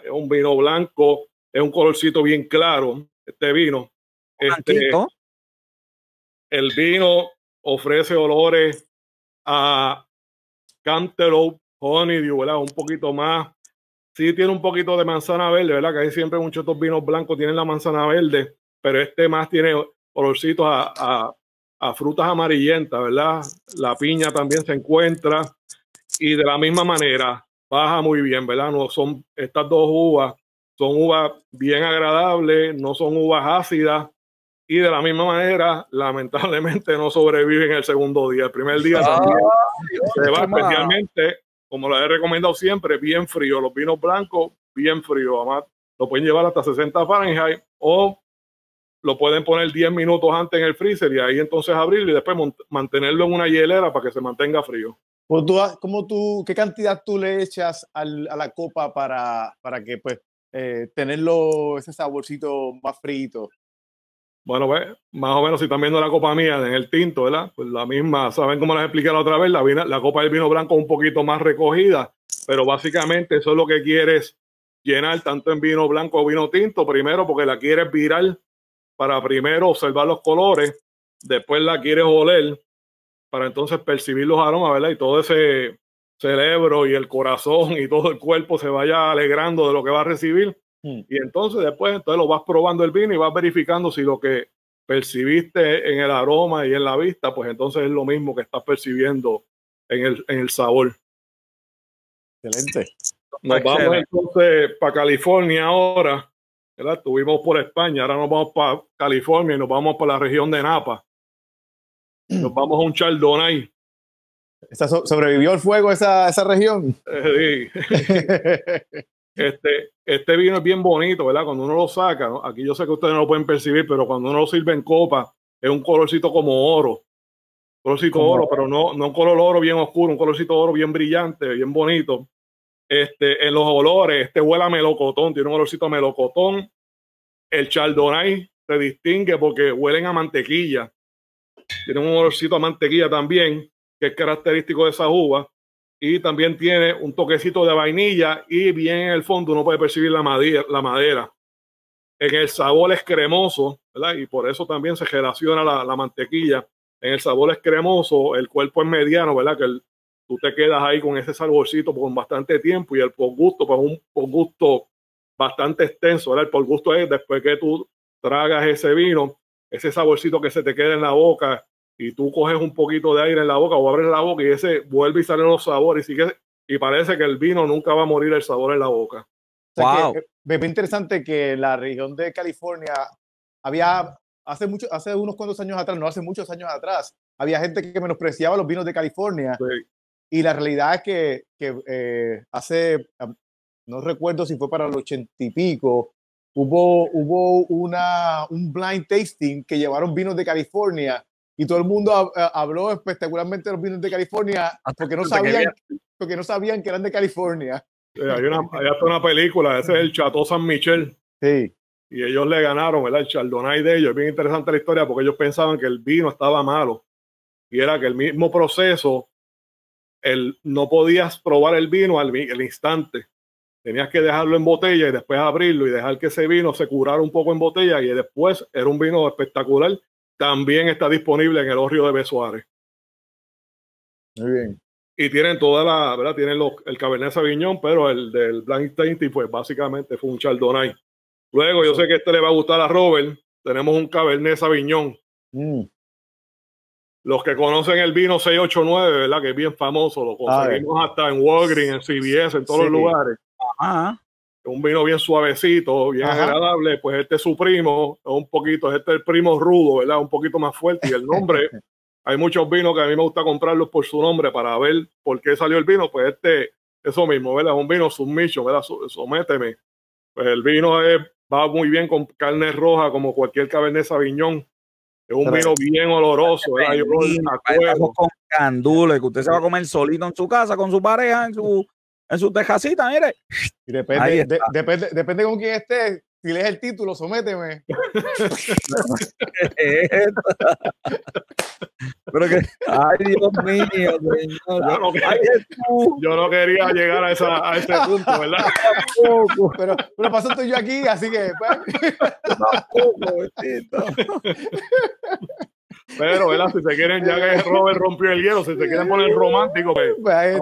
Es un vino blanco, es un colorcito bien claro, este vino. Este, el vino ofrece olores a cantaloupe, honeydew, ¿verdad? Un poquito más. Sí tiene un poquito de manzana verde, ¿verdad? Que hay siempre muchos estos vinos blancos tienen la manzana verde, pero este más tiene olorcitos a, a, frutas amarillentas, ¿verdad? La piña también se encuentra y de la misma manera baja muy bien, ¿verdad? No son estas dos uvas, son uvas bien agradables, no son uvas ácidas y de la misma manera, lamentablemente no sobreviven el segundo día. El primer día ah, se va especialmente, como lo he recomendado siempre, bien frío. Los vinos blancos, bien frío. Además, lo pueden llevar hasta 60 Fahrenheit o lo pueden poner 10 minutos antes en el freezer y ahí entonces abrirlo y después mantenerlo en una hielera para que se mantenga frío. ¿Cómo tú, ¿Qué cantidad tú le echas a la copa para, para que pues eh, tenerlo ese saborcito más frito? Bueno, pues, más o menos si están viendo la copa mía en el tinto, ¿verdad? Pues la misma, ¿saben cómo les expliqué otra vez? La, la copa del vino blanco un poquito más recogida, pero básicamente eso es lo que quieres llenar tanto en vino blanco o vino tinto, primero porque la quieres virar para primero observar los colores, después la quieres oler para entonces percibir los aromas, ¿verdad? Y todo ese cerebro y el corazón y todo el cuerpo se vaya alegrando de lo que va a recibir Hmm. Y entonces después entonces lo vas probando el vino y vas verificando si lo que percibiste en el aroma y en la vista, pues entonces es lo mismo que estás percibiendo en el, en el sabor. Excelente. Nos vamos entonces para California ahora. ¿verdad? Estuvimos por España, ahora nos vamos para California y nos vamos para la región de Napa. Nos vamos a un Chardonnay. ¿Sobrevivió el fuego esa, esa región? Sí. Este, este vino es bien bonito, ¿verdad? Cuando uno lo saca, aquí yo sé que ustedes no lo pueden percibir, pero cuando uno lo sirve en copa, es un colorcito como oro. Colorcito oro, pero no, no un color oro bien oscuro, un colorcito oro bien brillante, bien bonito. Este, en los olores, este huele a melocotón, tiene un olorcito a melocotón. El chardonnay se distingue porque huelen a mantequilla. Tiene un olorcito a mantequilla también, que es característico de esa uva y también tiene un toquecito de vainilla y bien en el fondo uno puede percibir la madera. La madera. En el sabor es cremoso, ¿verdad? Y por eso también se relaciona la, mantequilla. En el sabor es cremoso, el cuerpo es mediano, ¿verdad? Que tú te quedas ahí con ese saborcito por bastante tiempo y el por gusto, pues un por gusto bastante extenso, ¿verdad? El por gusto es después que tú tragas ese vino, ese saborcito que se te queda en la boca y tú coges un poquito de aire en la boca o abres la boca y ese vuelve y salen los sabores y, sigue, y parece que el vino nunca va a morir el sabor en la boca. wow. me ve interesante que la región de California había hace mucho, hace unos cuantos años atrás, no hace muchos años atrás, había gente que menospreciaba los vinos de California. Y la realidad es que, que eh, hace, no recuerdo si fue para los ochenta y pico, hubo, hubo una, un blind tasting que llevaron vinos de California y todo el mundo eh, habló espectacularmente de los vinos de California porque no sabían, porque no sabían que eran de California. hay, una, hay hasta una película, ese es el Chateau San Michel. Sí. Y ellos le ganaron, ¿verdad? El Chardonnay de ellos. Es bien interesante la historia porque ellos pensaban que el vino estaba malo. Y era que el mismo proceso, el, no podías probar el vino al, al instante. Tenías que dejarlo en botella y después abrirlo y dejar que ese vino se curara un poco en botella y después era un vino espectacular también está disponible en el Orrio de Besuárez. Muy bien. Y tienen toda la, ¿verdad? Tienen los, el Cabernet Sauvignon, pero el del Blind Tasting, pues básicamente fue un Chardonnay. Luego, yo sé que este le va a gustar a Robert. Tenemos un Cabernet Sauvignon. Mm. Los que conocen el vino 689, ¿verdad? Que es bien famoso, lo conseguimos hasta en Walgreens, en CVS, en todos los lugares. Ajá un vino bien suavecito, bien agradable, pues este es su primo, un poquito, este es el primo rudo, ¿verdad? Un poquito más fuerte y el nombre, hay muchos vinos que a mí me gusta comprarlos por su nombre para ver por qué salió el vino, pues este, eso mismo, ¿verdad? Un vino submission, ¿verdad? Sométeme. Pues el vino es, va muy bien con carne roja como cualquier Cabernet Sauvignon. Es un vino bien oloroso, ¿verdad? Yo con candules que usted se va a comer solito en su casa con su pareja, en su en su tejacita, mire. depende, depende, depende con quién esté. Si lees el título, sométeme. Pero que, ay Dios mío, Yo no, quería llegar a, esa, a ese punto, ¿verdad? pero, pero pasó estoy yo aquí, así que. Pues. Pero, ¿verdad? Si se quieren, ya que Robert rompió el hielo, si se quieren poner romántico, pues,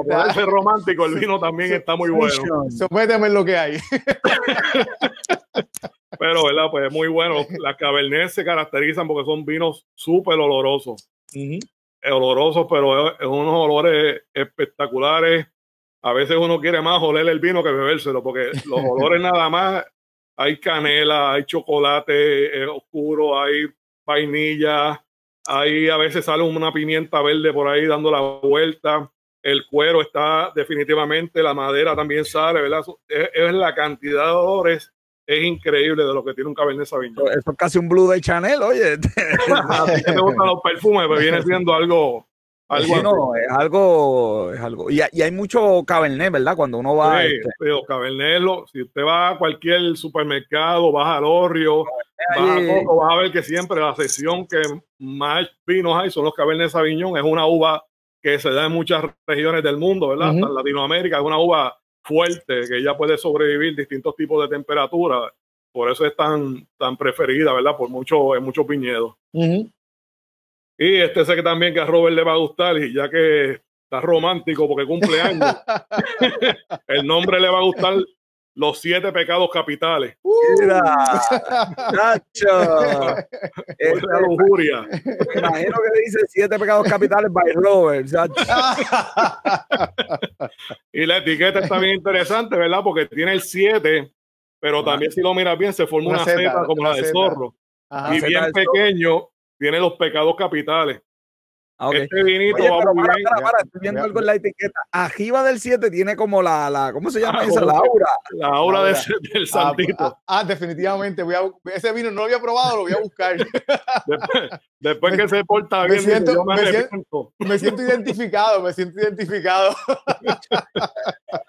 para ser romántico, el vino también está muy bueno. Sométeme en lo que hay. Pero, ¿verdad? Pues es muy bueno. Las Cabernet se caracterizan porque son vinos súper olorosos. Olorosos, pero es, unos olores espectaculares. A veces uno quiere más oler el vino que bebérselo, porque los olores nada más, hay canela, hay chocolate oscuro, hay vainilla, ahí a veces sale una pimienta verde por ahí dando la vuelta, el cuero está definitivamente, la madera también sale, ¿verdad? Es, la cantidad de olores, es increíble de lo que tiene un Cabernet Sauvignon. Eso es casi un Blue de Chanel, oye. a ti te gustan los perfumes, pero viene siendo algo algo no, es algo, es algo. Y, hay mucho cabernet, ¿verdad? Cuando uno va. Sí, este... pero cabernet, si usted va a cualquier supermercado, vas al Orrio, vas a poco, vas a ver que siempre la sección que más vinos hay son los cabernet sauvignon. Es una uva que se da en muchas regiones del mundo, ¿verdad? En Latinoamérica es una uva fuerte que ya puede sobrevivir distintos tipos de temperatura. Por eso es tan, tan preferida, ¿verdad? Por mucho, en muchos viñedos. Y este sé que también que a Robert le va a gustar, y ya que está romántico porque cumple años, el nombre le va a gustar los siete pecados capitales. Mira, Nacho. es la lujuria. imagino que le dice siete pecados capitales by Robert. y la etiqueta está bien interesante, ¿verdad? Porque tiene el siete, pero también si lo miras bien se forma una, una como la de zorro. y bien pequeño tiene los pecados capitales. Ah, este vinito va muy bien. Para, estoy viendo algo en la etiqueta. Arriba del 7 tiene como la, la ¿cómo se llama ah, eso? La aura. La aura, del ah, santito. Ah, ah, definitivamente. Voy a, ese vino no lo había probado, lo voy a buscar. después, que se porta bien, me siento, me, siento, me siento identificado, me siento identificado.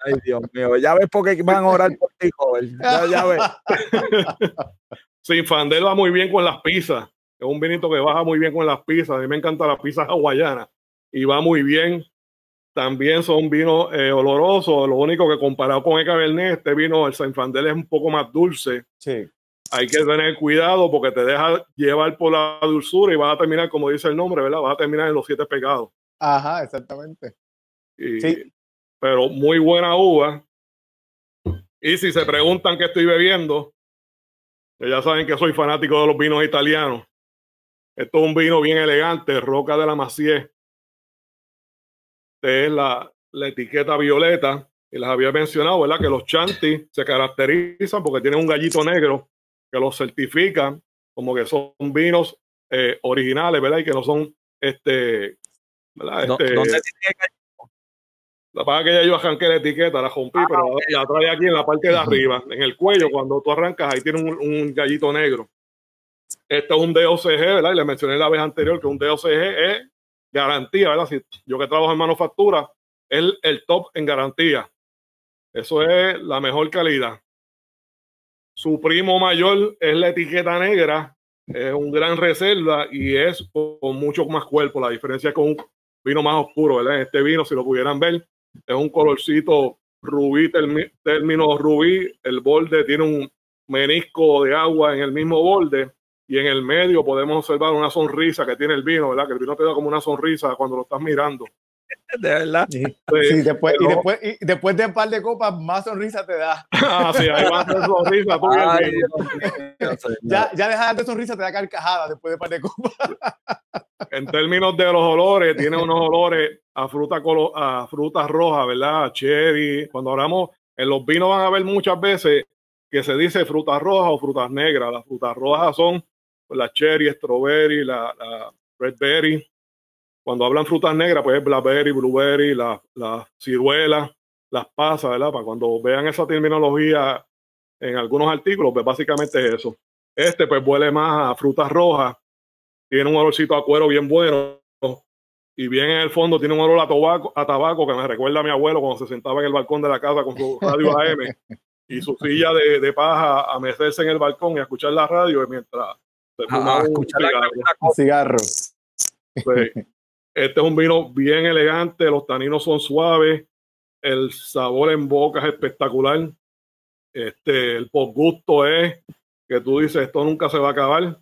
Ay, Dios mío. Ya ves por qué van a orar por ti, joven. Ya, ya ves. Sinfandel va muy bien con las pizzas. Es un vinito que baja muy bien con las pizzas. A mí me encantan las pizzas hawaianas y va muy bien. También son vinos eh, olorosos. Lo único que comparado con el Cabernet, este vino, el Saint-Fandel es un poco más dulce. Sí. Hay que tener cuidado porque te deja llevar por la dulzura y vas a terminar, como dice el nombre, ¿verdad? Vas a terminar en los siete pecados. Ajá, exactamente. sí. Pero muy buena uva. Y si se preguntan qué estoy bebiendo, ya saben que soy fanático de los vinos italianos. Esto es un vino bien elegante, Roca de la Macié. Esta es la, la etiqueta violeta. Y les había mencionado, ¿verdad? Que los chanti se caracterizan porque tienen un gallito negro que los certifican como que son vinos eh, originales, ¿verdad? Y que no son, este, ¿verdad? Este, ¿Dónde la paga que ya yo arranqué la etiqueta, la rompí, ah, pero la trae aquí en la parte de arriba, en el cuello, cuando tú arrancas, ahí tiene un, un gallito negro. Esto es un DOCG, ¿verdad? Y le mencioné la vez anterior que un DOCG es garantía, ¿verdad? Si yo que trabajo en manufactura, es el, top en garantía. Eso es la mejor calidad. Su primo mayor es la etiqueta negra, es un gran reserva y es con mucho más cuerpo. La diferencia es con un vino más oscuro, ¿verdad? Este vino, si lo pudieran ver, es un colorcito rubí, término rubí. El borde tiene un menisco de agua en el mismo borde y en el medio podemos observar una sonrisa que tiene el vino, ¿verdad? Que el vino te da como una sonrisa cuando lo estás mirando. De verdad. Sí, después, y, después, y después de un par de copas, más sonrisa te da. ah, sí, hay más sonrisa. ya, ya dejar de sonrisa te da carcajada después de un par de copas. en términos de los olores, tiene unos olores a fruta a frutas rojas, ¿verdad? A cherry. Cuando hablamos, en los vinos van a ver muchas veces que se dice frutas rojas o frutas negras. Las frutas rojas son la cherry, strawberry, la, la red berry. Cuando hablan frutas negras, pues es blackberry, blueberry, la, la ciruela, las pasas, ¿verdad? Para cuando vean esa terminología en algunos artículos, pues básicamente es eso. Este pues huele más a frutas rojas, tiene un olorcito a cuero bien bueno y bien en el fondo tiene un olor a tabaco, a tabaco que me recuerda a mi abuelo cuando se sentaba en el balcón de la casa con su radio AM y su silla de, de paja a mecerse en el balcón y a escuchar la radio mientras un cigarro. Este es un vino bien elegante, los taninos son suaves, el sabor en boca es espectacular. Este, el gusto es que tú dices, esto nunca se va a acabar.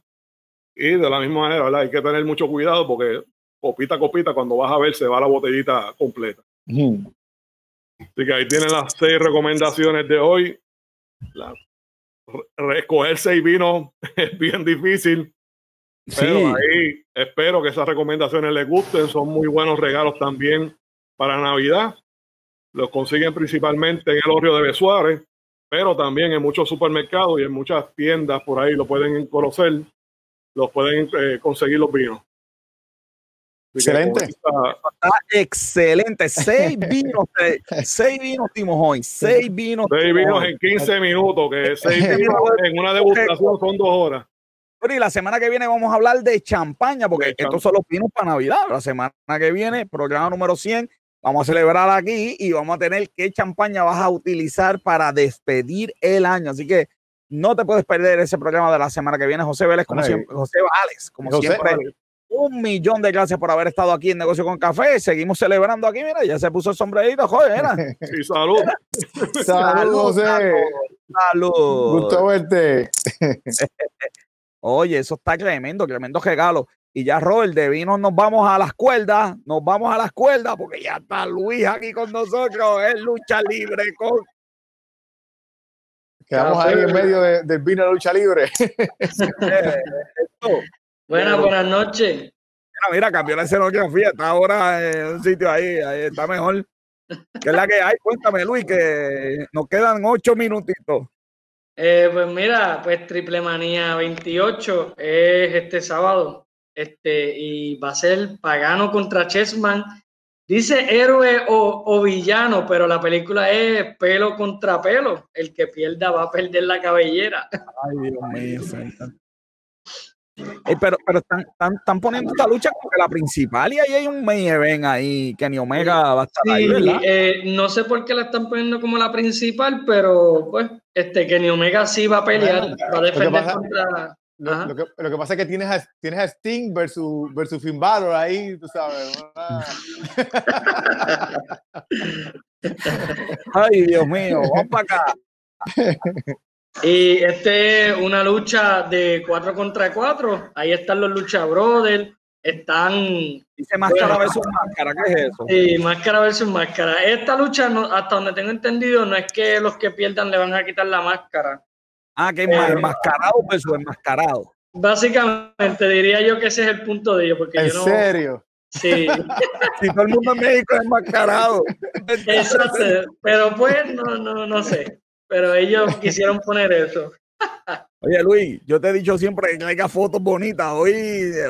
Y de la misma manera, hay que tener mucho cuidado porque copita a copita, cuando vas a ver, se va la botellita completa. Así que ahí tienen las seis recomendaciones de hoy. Recoger seis vinos es bien difícil. Pero ahí espero que esas recomendaciones les gusten. Son muy buenos regalos también para Navidad. Los consiguen principalmente en el Orrio de Besuárez, pero también en muchos supermercados y en muchas tiendas por ahí lo pueden conocer. los pueden eh, conseguir los vinos. Excelente. Está excelente. Seis vinos, seis vinos dimos hoy. Seis vinos. Seis vinos en 15 minutos, que seis vinos en una degustación son dos horas. y la semana que viene vamos a hablar de champaña, porque estos son los vinos para Navidad. La semana que viene, programa número 100, vamos a celebrar aquí y vamos a tener qué champaña vas a utilizar para despedir el año. Así que no te puedes perder ese programa de la semana que viene. José Vélez, como siempre, José Vales, como siempre un millón de gracias por haber estado aquí en Negocio con Café. Seguimos celebrando aquí. Mira, ya se puso el sombrerito, joder. Mira. Sí, salud. salud, José. Salud. Gusto verte. Oye, eso está tremendo, tremendo regalo. Y ya, Robert, de vino nos vamos a las cuerdas, nos vamos a las cuerdas, porque ya está Luis aquí con nosotros, es lucha libre con. Quedamos ahí en medio del vino de lucha libre. Buenas, buenas noches. Mira, mira, cambió la escenografía, está ahora en un sitio ahí, ahí está mejor. ¿Qué es la que hay? Cuéntame, Luis, que nos quedan ocho minutitos. Eh, pues mira, pues Triple Manía 28 es este sábado. Este, y va a ser Pagano contra Chessman. Dice héroe o, o, villano, pero la película es pelo contra pelo. El que pierda va a perder la cabellera. Ay, Dios mío, eh, pero pero están, están, están, poniendo esta lucha como que la principal y ahí hay un main event ahí, Kenny Omega va a estar ahí, ¿verdad? Eh, no sé por qué la están poniendo como la principal, pero pues este Kenny Omega sí va a pelear, va a defender contra... Lo, que, lo, que, pasa es que tienes a, tienes a Sting versus, versus Finn Balor ahí, tú sabes. Ay, Dios mío, vamos para acá. Y este es una lucha de 4 contra 4. Ahí están los lucha brothers. Están. Dice máscara versus máscara, ¿qué es eso? Sí, máscara versus máscara. Esta lucha, hasta donde tengo entendido, no es que los que pierdan le van a quitar la máscara. Ah, que es más enmascarado versus enmascarado. Básicamente, diría yo que ese es el punto de ello. Porque ¿En yo no, serio? Sí. si todo el mundo en México es enmascarado. Exacto. Pero pues, no, no, no sé pero ellos quisieron poner eso. Oye Luis, yo te he dicho siempre que traiga fotos bonitas. Hoy,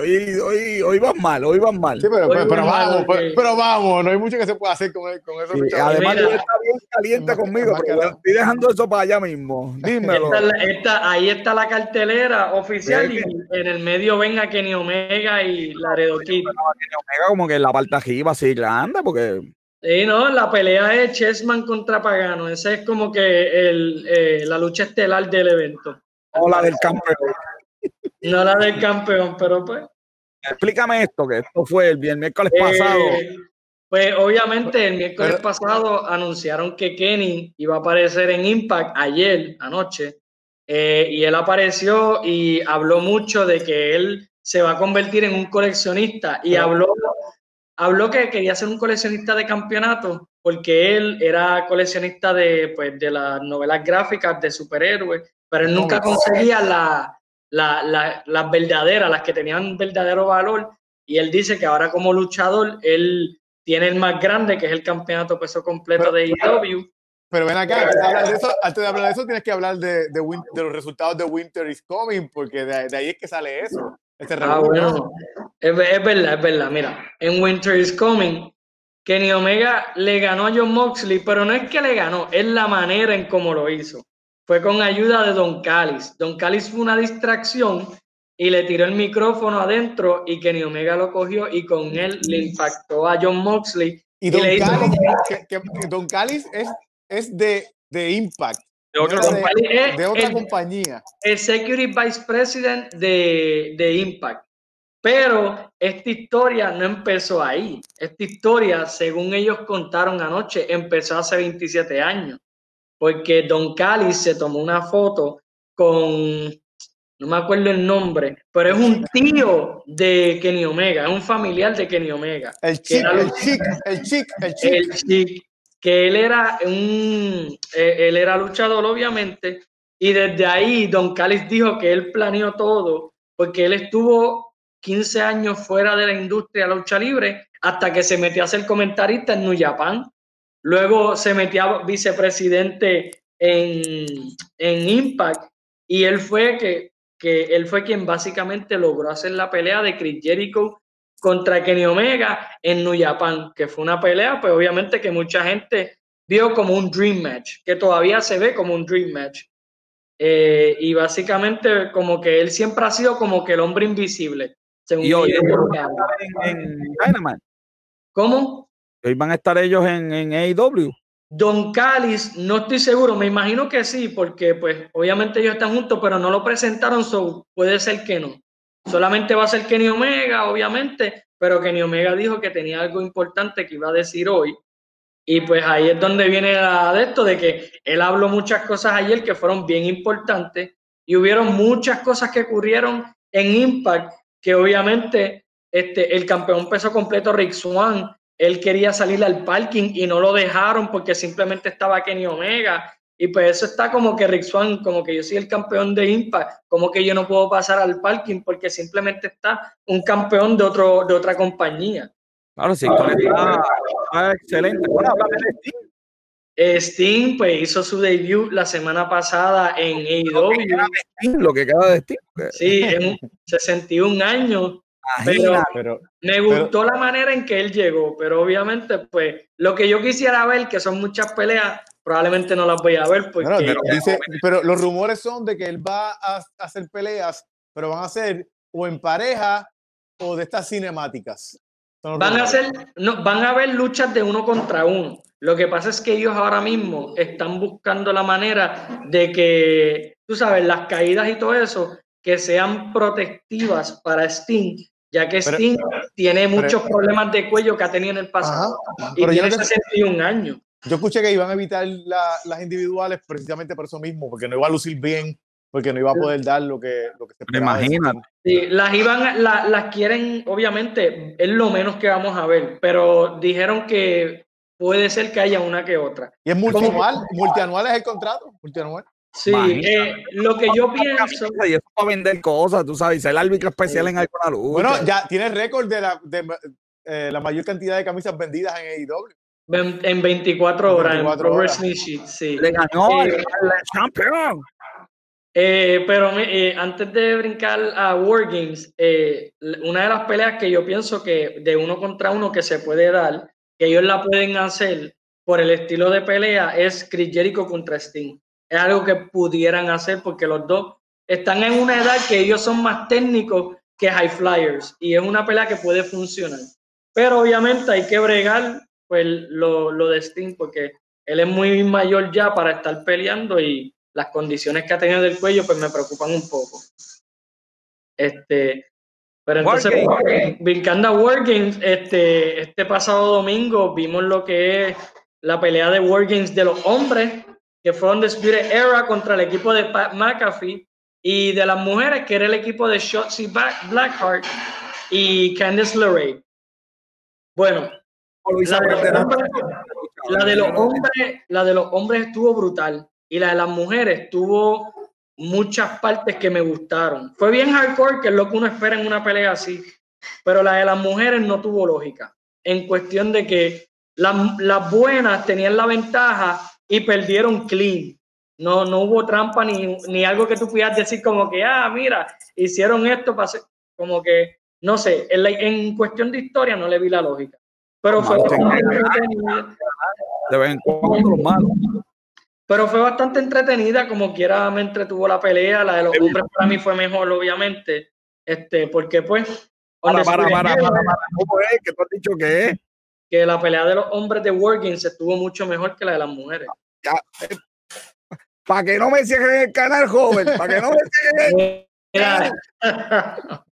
hoy, hoy, hoy van mal, hoy van mal. Sí, pero, pero, vamos, pero, vamos, no hay mucho que se pueda hacer con, con eso. además, tú está bien caliente conmigo, pero estoy dejando eso para allá mismo. Dímelo. Esta, ahí está la cartelera oficial y en el medio venga Kenny Omega y Laredo Kid. Kenny Omega como que en la parte arriba así grande, porque Sí, no, la pelea es Chessman contra Pagano. Esa es como que el, eh, la lucha estelar del evento. O la del campeón. No la del campeón, pero pues. Explícame esto, que esto fue el, miércoles pasado. Eh, pues obviamente el miércoles pasado anunciaron que Kenny iba a aparecer en Impact ayer, anoche, eh, y él apareció y habló mucho de que él se va a convertir en un coleccionista y habló habló que quería ser un coleccionista de campeonatos porque él era coleccionista de, pues, de las novelas gráficas de superhéroes, pero él nunca conseguía la, la, las verdaderas, las que tenían verdadero valor. Y él dice que ahora como luchador, él tiene el más grande, que es el campeonato peso completo de IW. Pero ven acá, antes de, hablar de eso, antes de hablar de eso, tienes que hablar de, de, de los resultados de Winter is Coming, porque de ahí es que sale eso. Este ah, bueno, es, verdad, es verdad. Mira, en Winter is Coming, Kenny Omega le ganó a John Moxley, pero no es que le ganó, es la manera en cómo lo hizo. Fue con ayuda de Don Callis. Don Callis fue una distracción y le tiró el micrófono adentro y Kenny Omega lo cogió y con él le impactó a John Moxley. Y Don, Callis, es, es de, de Impact de otra, compañía, de, otra el, compañía. El Security Vice President de, de, Impact. Pero esta historia no empezó ahí. Esta historia, según ellos contaron anoche, empezó hace 27 años. Porque Don Cali se tomó una foto con, no me acuerdo el nombre, pero es un tío de Kenny Omega, es un familiar de Kenny Omega. El chic, el chic, el chic, el chic. El chic que él era un, eh, él era luchador obviamente, y desde ahí Don Callis dijo que él planeó todo, porque él estuvo 15 años fuera de la industria de lucha libre hasta que se metió a ser comentarista en New Japan. Luego se metió a vicepresidente en, en Impact y él fue que que él fue quien básicamente logró hacer la pelea de Chris Jericho contra Kenny Omega en New Japan, que fue una pelea, pues obviamente que mucha gente vio como un dream match, que todavía se ve como un dream match. Eh, y básicamente como que él siempre ha sido como que el hombre invisible. y hoy en, Dynamite. ¿Cómo? Hoy van a estar ellos en, en AEW. Don Callis, no estoy seguro, me imagino que sí, porque pues obviamente ellos están juntos, pero no lo presentaron, so puede ser que no. Solamente va a ser Kenny Omega, obviamente, pero Kenny Omega dijo que tenía algo importante que iba a decir hoy. Y pues ahí es donde viene la de esto, de que él habló muchas cosas ayer que fueron bien importantes y hubieron muchas cosas que ocurrieron en Impact, que obviamente este, el campeón peso completo Rick Swan él quería salir al parking y no lo dejaron porque simplemente estaba Kenny Omega. Y pues eso está como que Rick Swan, como que yo soy el campeón de Impact, como que yo no puedo pasar al parking porque simplemente está un campeón de, otro, de otra compañía. Claro, sí, está, excelente. Bueno, de. Eh, Sting pues hizo su debut la semana pasada en AEW. Lo que queda de Sting. Sí, en 61 años pero, me gustó la manera en que él llegó, pero obviamente, pues, lo que yo quisiera ver, que son muchas peleas, probablemente no las voy a ver porque... pero, los rumores son de que él va a hacer peleas, pero van a ser o en pareja o de estas cinemáticas. Van a, hacer, no, van a haber luchas de uno contra uno. Lo que pasa es que ellos ahora mismo están buscando la manera de que, tú sabes, las caídas y todo eso, que sean protectivas para Sting ya que Sting tiene muchos problemas de cuello que ha tenido en el pasado y tiene 61 años. Yo escuché que iban a evitar las individuales precisamente por eso mismo, porque no iba a lucir bien, porque no iba a poder dar lo que, lo que se esperaba. Imagínate. Sí, las, iban, las quieren, obviamente, es lo menos que vamos a ver, pero dijeron que puede ser que haya una que otra. ¿Y es multianual? ¿Multianual es el contrato? ¿Multianual? Sí, eh, lo que yo pienso. Y eso para vender cosas, tú sabes, ser árbitro especial en alguna lucha. Bueno, ya tiene récord de, la, de eh, la mayor cantidad de camisas vendidas en AEW. En 24 horas, en Pro Wrestling Sheet, sí. Le ganó eh, campeón. Eh, pero antes de brincar a War Games, una de las peleas que yo pienso que de uno contra uno que se puede dar, que ellos la pueden hacer por el estilo de pelea, es Chris Jericho contra Sting es algo que pudieran hacer porque los dos están en una edad que ellos son más técnicos que high flyers y es una pelea que puede funcionar. Pero obviamente hay que bregar pues lo, lo de Sting porque él es muy mayor ya para estar peleando y las condiciones que ha tenido del cuello pues me preocupan un poco. Este, pero entonces, brincando a War Games, este, este pasado domingo vimos lo que es la pelea de War Games de los hombres, que fue un Spirit Era contra el equipo de Pat McAfee, y de las mujeres, que era el equipo de Shotzi Blackheart y Candice LeRae. Bueno, la de, los hombres, la de los hombres estuvo brutal y la de las mujeres tuvo muchas partes que me gustaron. Fue bien hardcore, que es lo que uno espera en una pelea así, pero la de las mujeres no tuvo lógica, en cuestión de que las buenas tenían la ventaja y perdieron clean. No, no hubo trampa ni, ni algo que tú pudieras decir como que, ah, mira, hicieron esto, para como que, no sé, en, en, cuestión de historia no le vi la lógica. Pero fue bastante entretenida. Pero fue bastante entretenida, como quiera me entretuvo la pelea. La de los hombres para mí fue mejor, obviamente. Este, porque pues. Para, para, para, para, ¿Cómo es? ¿Qué tú has dicho que es? que la pelea de los hombres de Workings estuvo mucho mejor que la de las mujeres. Eh, para que no me cierren el canal, joven, para que no me cierren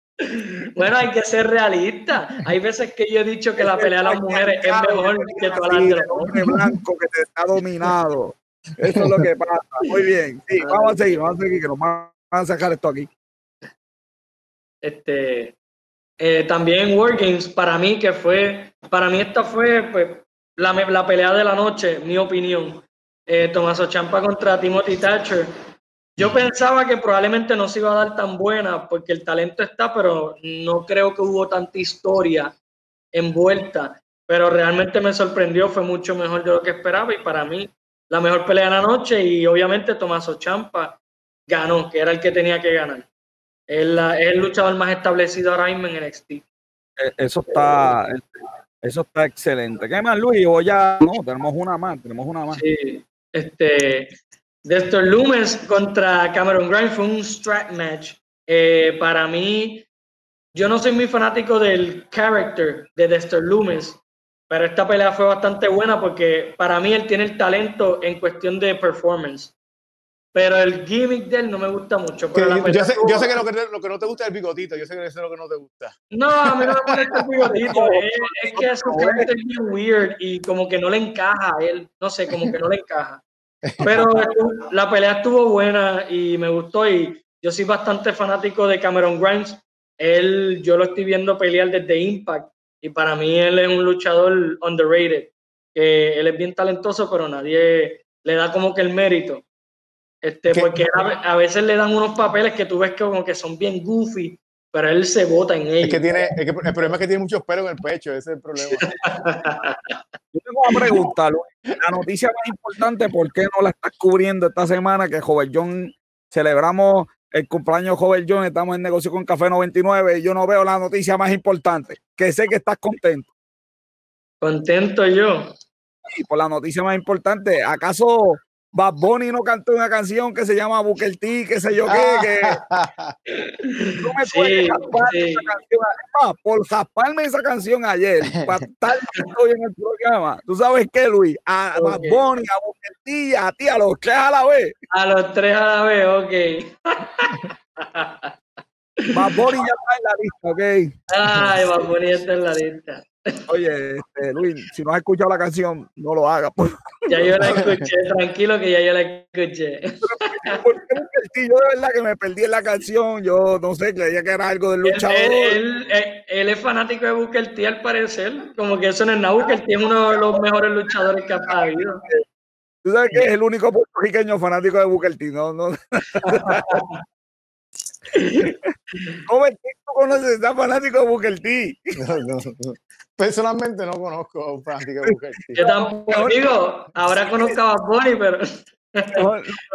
Bueno, hay que ser realista. Hay veces que yo he dicho que la pelea de las mujeres es mejor que toda la de hombre blanco que te está dominado. Eso es lo que pasa. Muy bien. Sí, vamos a seguir, vamos a seguir, que nos van a sacar esto aquí. Este, eh, también Wargames, para mí, que fue, para mí esta fue pues, la, la pelea de la noche, mi opinión. Eh, Tomaso Champa contra Timothy Thatcher. Yo pensaba que probablemente no se iba a dar tan buena porque el talento está, pero no creo que hubo tanta historia envuelta. Pero realmente me sorprendió, fue mucho mejor de lo que esperaba y para mí la mejor pelea de la noche y obviamente Tomaso Champa ganó, que era el que tenía que ganar. Es, el luchador más establecido ahora mismo en NXT. E, eso está, eso está excelente. ¿Qué más, Luis? O ya, no, tenemos una más, tenemos una más. Sí, este, Dexter Loomis contra Cameron Grimes fue un strat match. Eh, para mí, yo no soy muy fanático del character de Dexter Loomis, pero esta pelea fue bastante buena porque para mí él tiene el talento en cuestión de performance. Pero el gimmick de él no me gusta mucho. yo, sé, yo, sé, que lo que, lo que no te gusta es el bigotito. Yo sé que eso es lo que no te gusta. No, a mí no me molesta el bigotito. es, es, que su es bien weird y como que no le encaja a él. No sé, como que no le encaja. Pero la pelea estuvo buena y me gustó. Y yo soy bastante fanático de Cameron Grimes. Él, yo lo estoy viendo pelear desde Impact. Y para mí él es un luchador underrated. Que él es bien talentoso, pero nadie le da como que el mérito. Este, porque a, veces le dan unos papeles que tú ves que como que son bien goofy, pero él se bota en ellos. Es que tiene, el problema es que tiene muchos pelos en el pecho, ese es el problema. Yo tengo una pregunta, la noticia más importante, ¿por qué no la estás cubriendo esta semana? Que Joven John, celebramos el cumpleaños de Joven John, estamos en negocio con Café 99 y yo no veo la noticia más importante, que sé que estás contento. Contento yo. Y por la noticia más importante, ¿acaso Bad Bunny no cantó una canción que se llama Booker T, qué sé yo qué, que no me puedes sí, esa canción. Además, por jasparme esa canción ayer, para estar hoy en el programa, ¿tú sabes qué, Luis? A Bad Bunny, a Booker T, a ti, a los tres a la vez. A los tres a la vez, ok. Bad Bunny ya está en la lista, ok. Ay, Bad Bunny está en la lista. Oye, este, Luis, si no has escuchado la canción, no lo hagas. Ya yo la escuché, tranquilo que ya yo la escuché. ¿Por qué Yo de verdad que me perdí en la canción, yo no sé, creía que era algo del luchador. Él, él, es fanático de Booker T al parecer, como que eso no es nada, Booker T es uno de los mejores luchadores que ha habido. Tú sabes que es el único puertorriqueño fanático de Booker T, ¿no? no. ¿Cómo es que tú conoces? ¿Estás fanático de Booker T? No, no, no. Personalmente no conozco a un fanático de Booker T. Yo tampoco digo, ahora conozco a Bonnie, pero.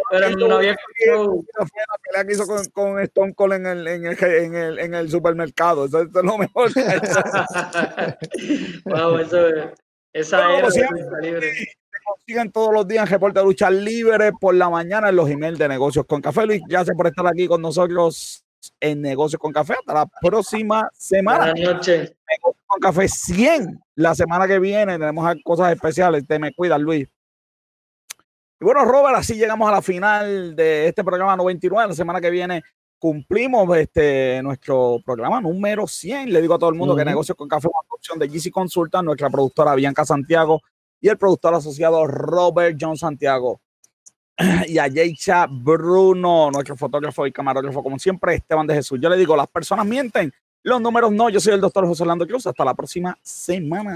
pero no, había escuchado. Fue la pelea que hizo con, con Stone Cold en el, en el, en el, en el supermercado. Eso, es lo mejor. wow, eso es. Esa era libre. Consiguen todos los días en Reporte de Lucha Libre por la mañana en los emails de negocios con café. Luis, gracias por estar aquí con nosotros en Negocios con Café. Hasta la próxima semana. Buenas noches. Negocios con Café 100. La semana que viene tenemos cosas especiales. Te me cuidas, Luis. Y bueno, Robert, así llegamos a la final de este programa 99. La semana que viene cumplimos este, nuestro programa número 100. Le digo a todo el mundo que Negocios con Café es una opción de GC Consulta, nuestra productora Bianca Santiago y el productor asociado Robert John Santiago. y a Yeisha Bruno, nuestro fotógrafo y camarógrafo, como siempre, Esteban de Jesús. Yo le digo, las personas mienten, los números no. Yo soy el doctor José Orlando Cruz. Hasta la próxima semana.